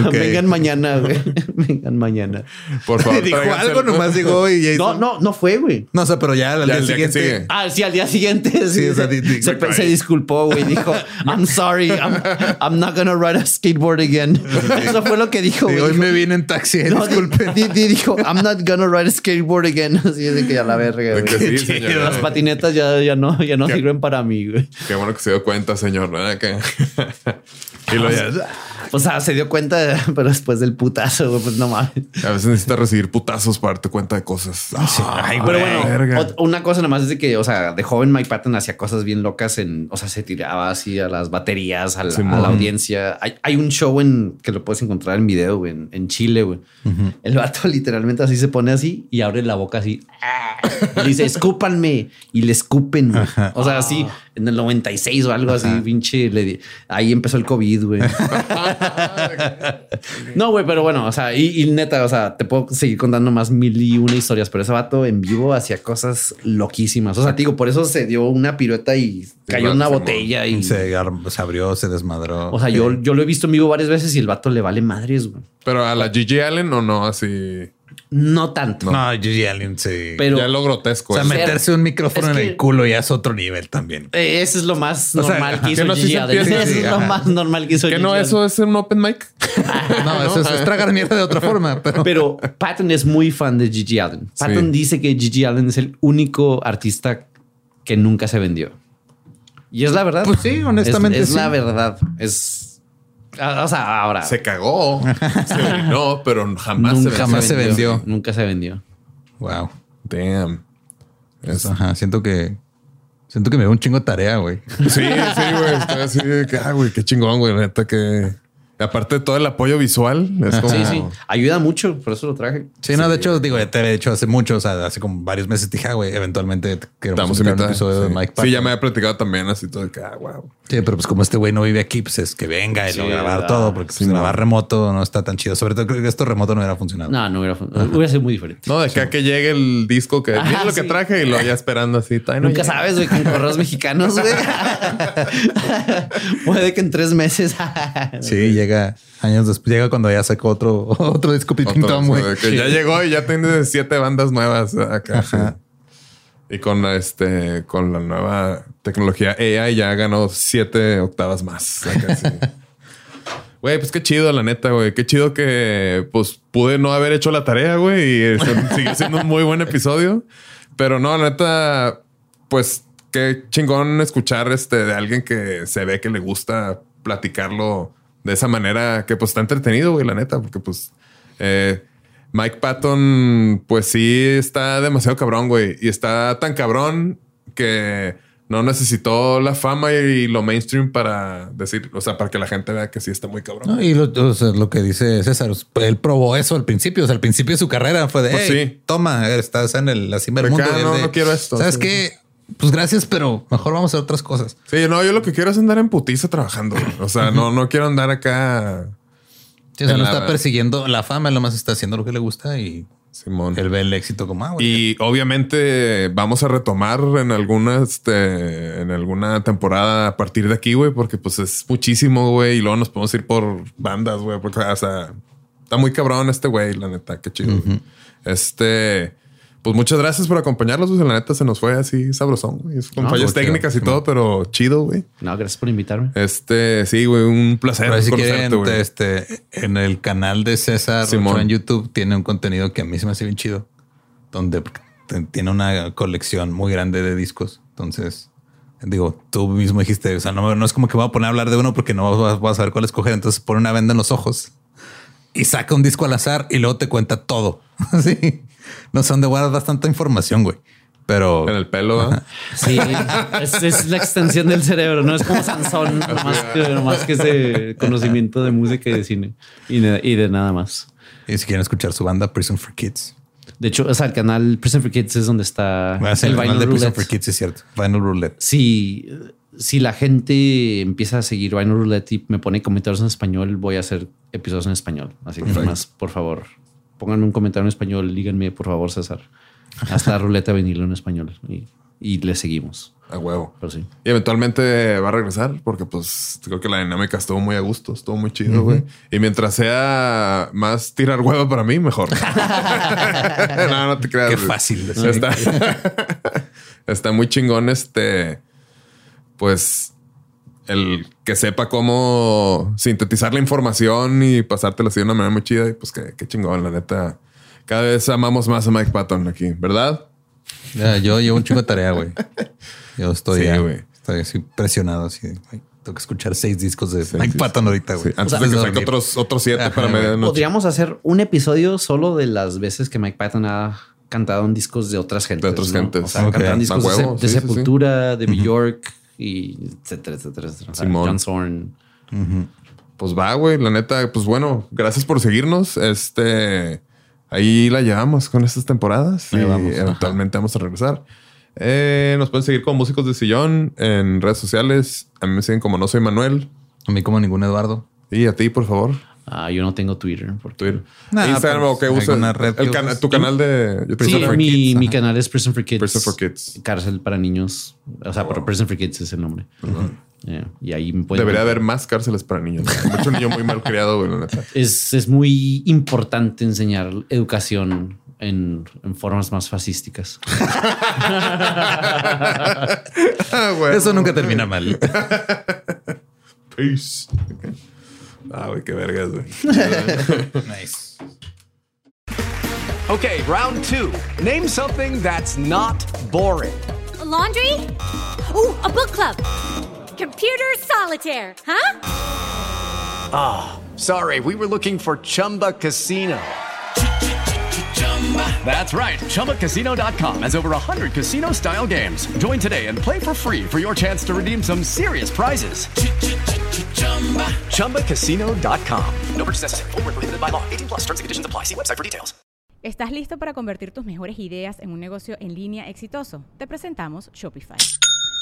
Ok. Vengan mañana, güey. Vengan mañana. Por favor. Dijo tráiganse algo, nomás llegó y No, no, no fue, güey. No, o sea, pero ya al Ya día siguiente. sigue. Ah, sí, al día siguiente sí, Sí, o sea, se, se disculpó, güey. Dijo, I'm sorry, I'm, I'm not gonna ride a skateboard again. Eso fue lo que dijo, Sí, hoy Dijo, me vine en taxi. eh, no, disculpe. di- di- dijo, I'm not gonna ride a skateboard again. Así es de que a la verga, güey. sí. Las patinetas ya, ya no, ya no ¿Qué? sirven para mí, güey. Qué bueno que se dio cuenta, señor. ¿verdad? Que- y lo ya. O sea, se dio cuenta, pero después del putazo, pues no mames. A veces necesitas recibir putazos para darte cuenta de cosas. Ay, Pero bueno, una cosa nomás es de que, o sea, de joven Mike Patton hacía cosas bien locas en, o sea, se tiraba así a las baterías, a la, Simón. a la audiencia. Hay, hay un show en que lo puedes encontrar en video, güey, en, en Chile, güey. El vato literalmente así se pone así y abre la boca así. Y dice, escúpanme. Y le escupen, güey. O sea, así en el 96 o algo así, pinche. le di- ahí empezó el COVID, güey. no, güey, pero bueno, o sea, y, y neta, o sea, te puedo seguir contando más mil y una historias, pero ese vato en vivo hacía cosas loquísimas. O sea, te digo, por eso se dio una pirueta y cayó en una botella y. Se, se abrió, se desmadró. O sea, yo, yo lo he visto en vivo varias veces y el vato le vale madres, güey. Pero a la Gigi Allen o no, así. No tanto. No, Gigi Allen sí. Pero ya lo grotesco. o sea, es. meterse un micrófono Es en que- el culo ya es otro nivel también. eh, ese es lo más O sea, normal ajá, que hizo que no se Allen. Eso es lo más normal que hizo ¿Qué Gigi no? Allen. ¿Eso es un open mic? No, eso es, es tragar mierda de otra forma, pero, Pero Patton es muy fan de Gigi Allen. Patton Sí. dice que Gigi Allen es el único artista que nunca se vendió. Y es la verdad. Pues sí, honestamente Es, es sí. la verdad. Es. O sea, ahora. Se cagó. se orinó, pero jamás nunca se jamás se vendió. Nunca se vendió. wow. Damn. Es- Ajá, siento que siento que me veo un chingo de tarea, güey. Sí, sí, güey. Estoy así de que, ah, güey, qué chingón, güey. Neta que. Aparte de todo el apoyo visual, es como. Sí, sí. Ayuda mucho. Por eso lo traje. Sí, no, de hecho, digo, ya te había dicho hace mucho, o sea, hace como varios meses te dije, ah, güey, eventualmente queremos un episodio de Sí. Mike Sí, ya me había platicado también así todo de que, ah, wow. Sí, pero pues como este güey no vive aquí, pues es que venga y Sí, luego grabar ¿verdad? todo, porque pues, Sí, no. grabar remoto no está tan chido. Sobre todo creo que esto remoto no hubiera funcionado. No, no hubiera, fun- hubiera sido muy diferente. No, de acá que llegue el disco que mira lo que sí. traje y lo ya esperando así. no Nunca llega. sabes, güey, con correos mexicanos, güey. Puede que en tres meses. Sí, llega años después, llega cuando ya sacó otro, otro disco Tom, güey. que ya llegó y ya tiene siete bandas nuevas acá. sí. Y con este, con la nueva tecnología AI ya ganó siete octavas más. sí. Güey, pues qué chido, la neta, güey. Qué chido que pues pude no haber hecho la tarea, güey. Y este, sigue siendo un muy buen episodio. Pero no, la neta, pues qué chingón escuchar este de alguien que se ve que le gusta platicarlo de esa manera que pues está entretenido, güey, la neta, porque pues eh, Mike Patton, pues sí está demasiado cabrón, güey. Y está tan cabrón que no necesitó la fama y lo mainstream para decir, o sea, para que la gente vea que sí está muy cabrón. No, y lo, o sea, lo que dice César, él probó eso al principio. O sea, al principio de su carrera fue de, Pues "Hey, sí. toma, estás en el, la cima del mundo. No, de, no quiero esto, ¿Sabes sí. qué? Pues gracias, pero mejor vamos a hacer otras cosas. Sí, no, yo lo que quiero es andar en putiza trabajando. O sea, no, no quiero andar acá. Sí, o sea, no la- está persiguiendo la fama, él nomás está haciendo lo que le gusta y Simón. él ve el éxito como, ah, güey. Y obviamente vamos a retomar en alguna, este, en alguna temporada a partir de aquí, güey, porque pues es muchísimo, güey, y luego nos podemos ir por bandas, güey, porque, o sea, está muy cabrón este güey, la neta, qué chido. Este, pues muchas gracias por acompañarnos, güey, la neta se nos fue así sabrosón, güey, con No, fallas chido, técnicas y todo, pero chido, güey. No, gracias por invitarme. Este, sí, güey, un placer Pero si conocerte, quieren, güey. este, en el canal de César Simón. En YouTube tiene un contenido que a mí se me hace bien chido, donde tiene una colección muy grande de discos. Entonces, digo, tú mismo dijiste, o sea, no, no es como que voy a poner a hablar de uno porque no vas, vas a saber cuál escoger. Entonces pone una venda en los ojos y saca un disco al azar y luego te cuenta todo. sí, no sé dónde guardas tanta información, güey. Pero En el pelo, ¿verdad? Sí, es, es la extensión del cerebro, no es como Sansón, nomás que, nomás que ese conocimiento de música y de cine y de, y de nada más. y si quieren escuchar su banda Prison for Kids, De hecho, o sea, el canal Prison for Kids es donde está va a ser el el canal Vinyl de Prison Roulette. for Kids, es cierto. Vinyl Roulette. Si, si la gente empieza a seguir Vinyl Roulette y me pone comentarios en español, voy a hacer episodios en español. Así que más, por favor, pongan un comentario en español, díganme, por favor, César. Hasta ruleta vinilo en español y, y le seguimos. A huevo. Pero sí. Y eventualmente va a regresar porque pues creo que la dinámica estuvo muy a gusto, estuvo muy chido, güey. Y mientras sea más tirar huevo para mí, mejor. no, no te creas. Qué güey. fácil. Está, está muy chingón este, pues el que sepa cómo sintetizar la información y pasártela así de una manera muy chida. Y pues qué, qué chingón, la neta. Cada vez amamos más a Mike Patton aquí, ¿verdad? Ya, yo llevo un chingo de tarea, güey. Yo estoy, Sí, ya- güey. estoy así presionado. Así, de, "Ay, tengo que escuchar seis discos de Mike sí, Patton ahorita, Sí, güey. antes O sea, de que saque otros, otros siete Ajá, para medianoche. Podríamos hacer un episodio solo de las veces que Mike Patton ha cantado en discos de otras gentes. De otras ¿no? gentes. O sea, Ok. cantaron discos de, huevo, sí. Sepultura, de Bjork y etcétera, etcétera, etcétera. Simón. John Zorn. Pues va, güey. La neta, pues bueno, gracias por seguirnos. Este ahí la llevamos con estas temporadas y Ahí vamos. eventualmente vamos a regresar. Eh, nos pueden seguir como Músicos de Sillón en redes sociales. A mí me siguen como No Soy Manuel. A mí como ningún Eduardo. Y a ti, por favor. Ah, yo no tengo Twitter. Porque... Twitter. Nah, Instagram o que uses. tu canal de YouTube. Sí, Prison for mi, Kids, mi ajá. canal es Prison for Kids. Prison for Kids. Cárcel para niños. O sea, pero Prison for Kids es el nombre. Yeah, Y ahí me Debería haber más cárceles para niños. Mucho niño muy mal criado, neta. Es, es muy importante enseñar educación en, en formas más fascísticas. Ah. Eso nunca termina mal. Peace. Ah, güey, qué vergas, güey. nice. Okay, round two. Name something that's not boring. A laundry? Ooh, a book club. Computer solitaire, huh? Ah, sorry, we were looking for Chumba Casino. That's right. ChumbaCasino.com has over 100 casino style games. Join today and play for free for your chance to redeem some serious prizes. ChumbaCasino.com. No purchase necessary. Void prohibited by law. 18 plus terms and conditions apply. See website for details. ¿Estás listo para convertir tus mejores ideas en un negocio en línea exitoso? Te presentamos Shopify.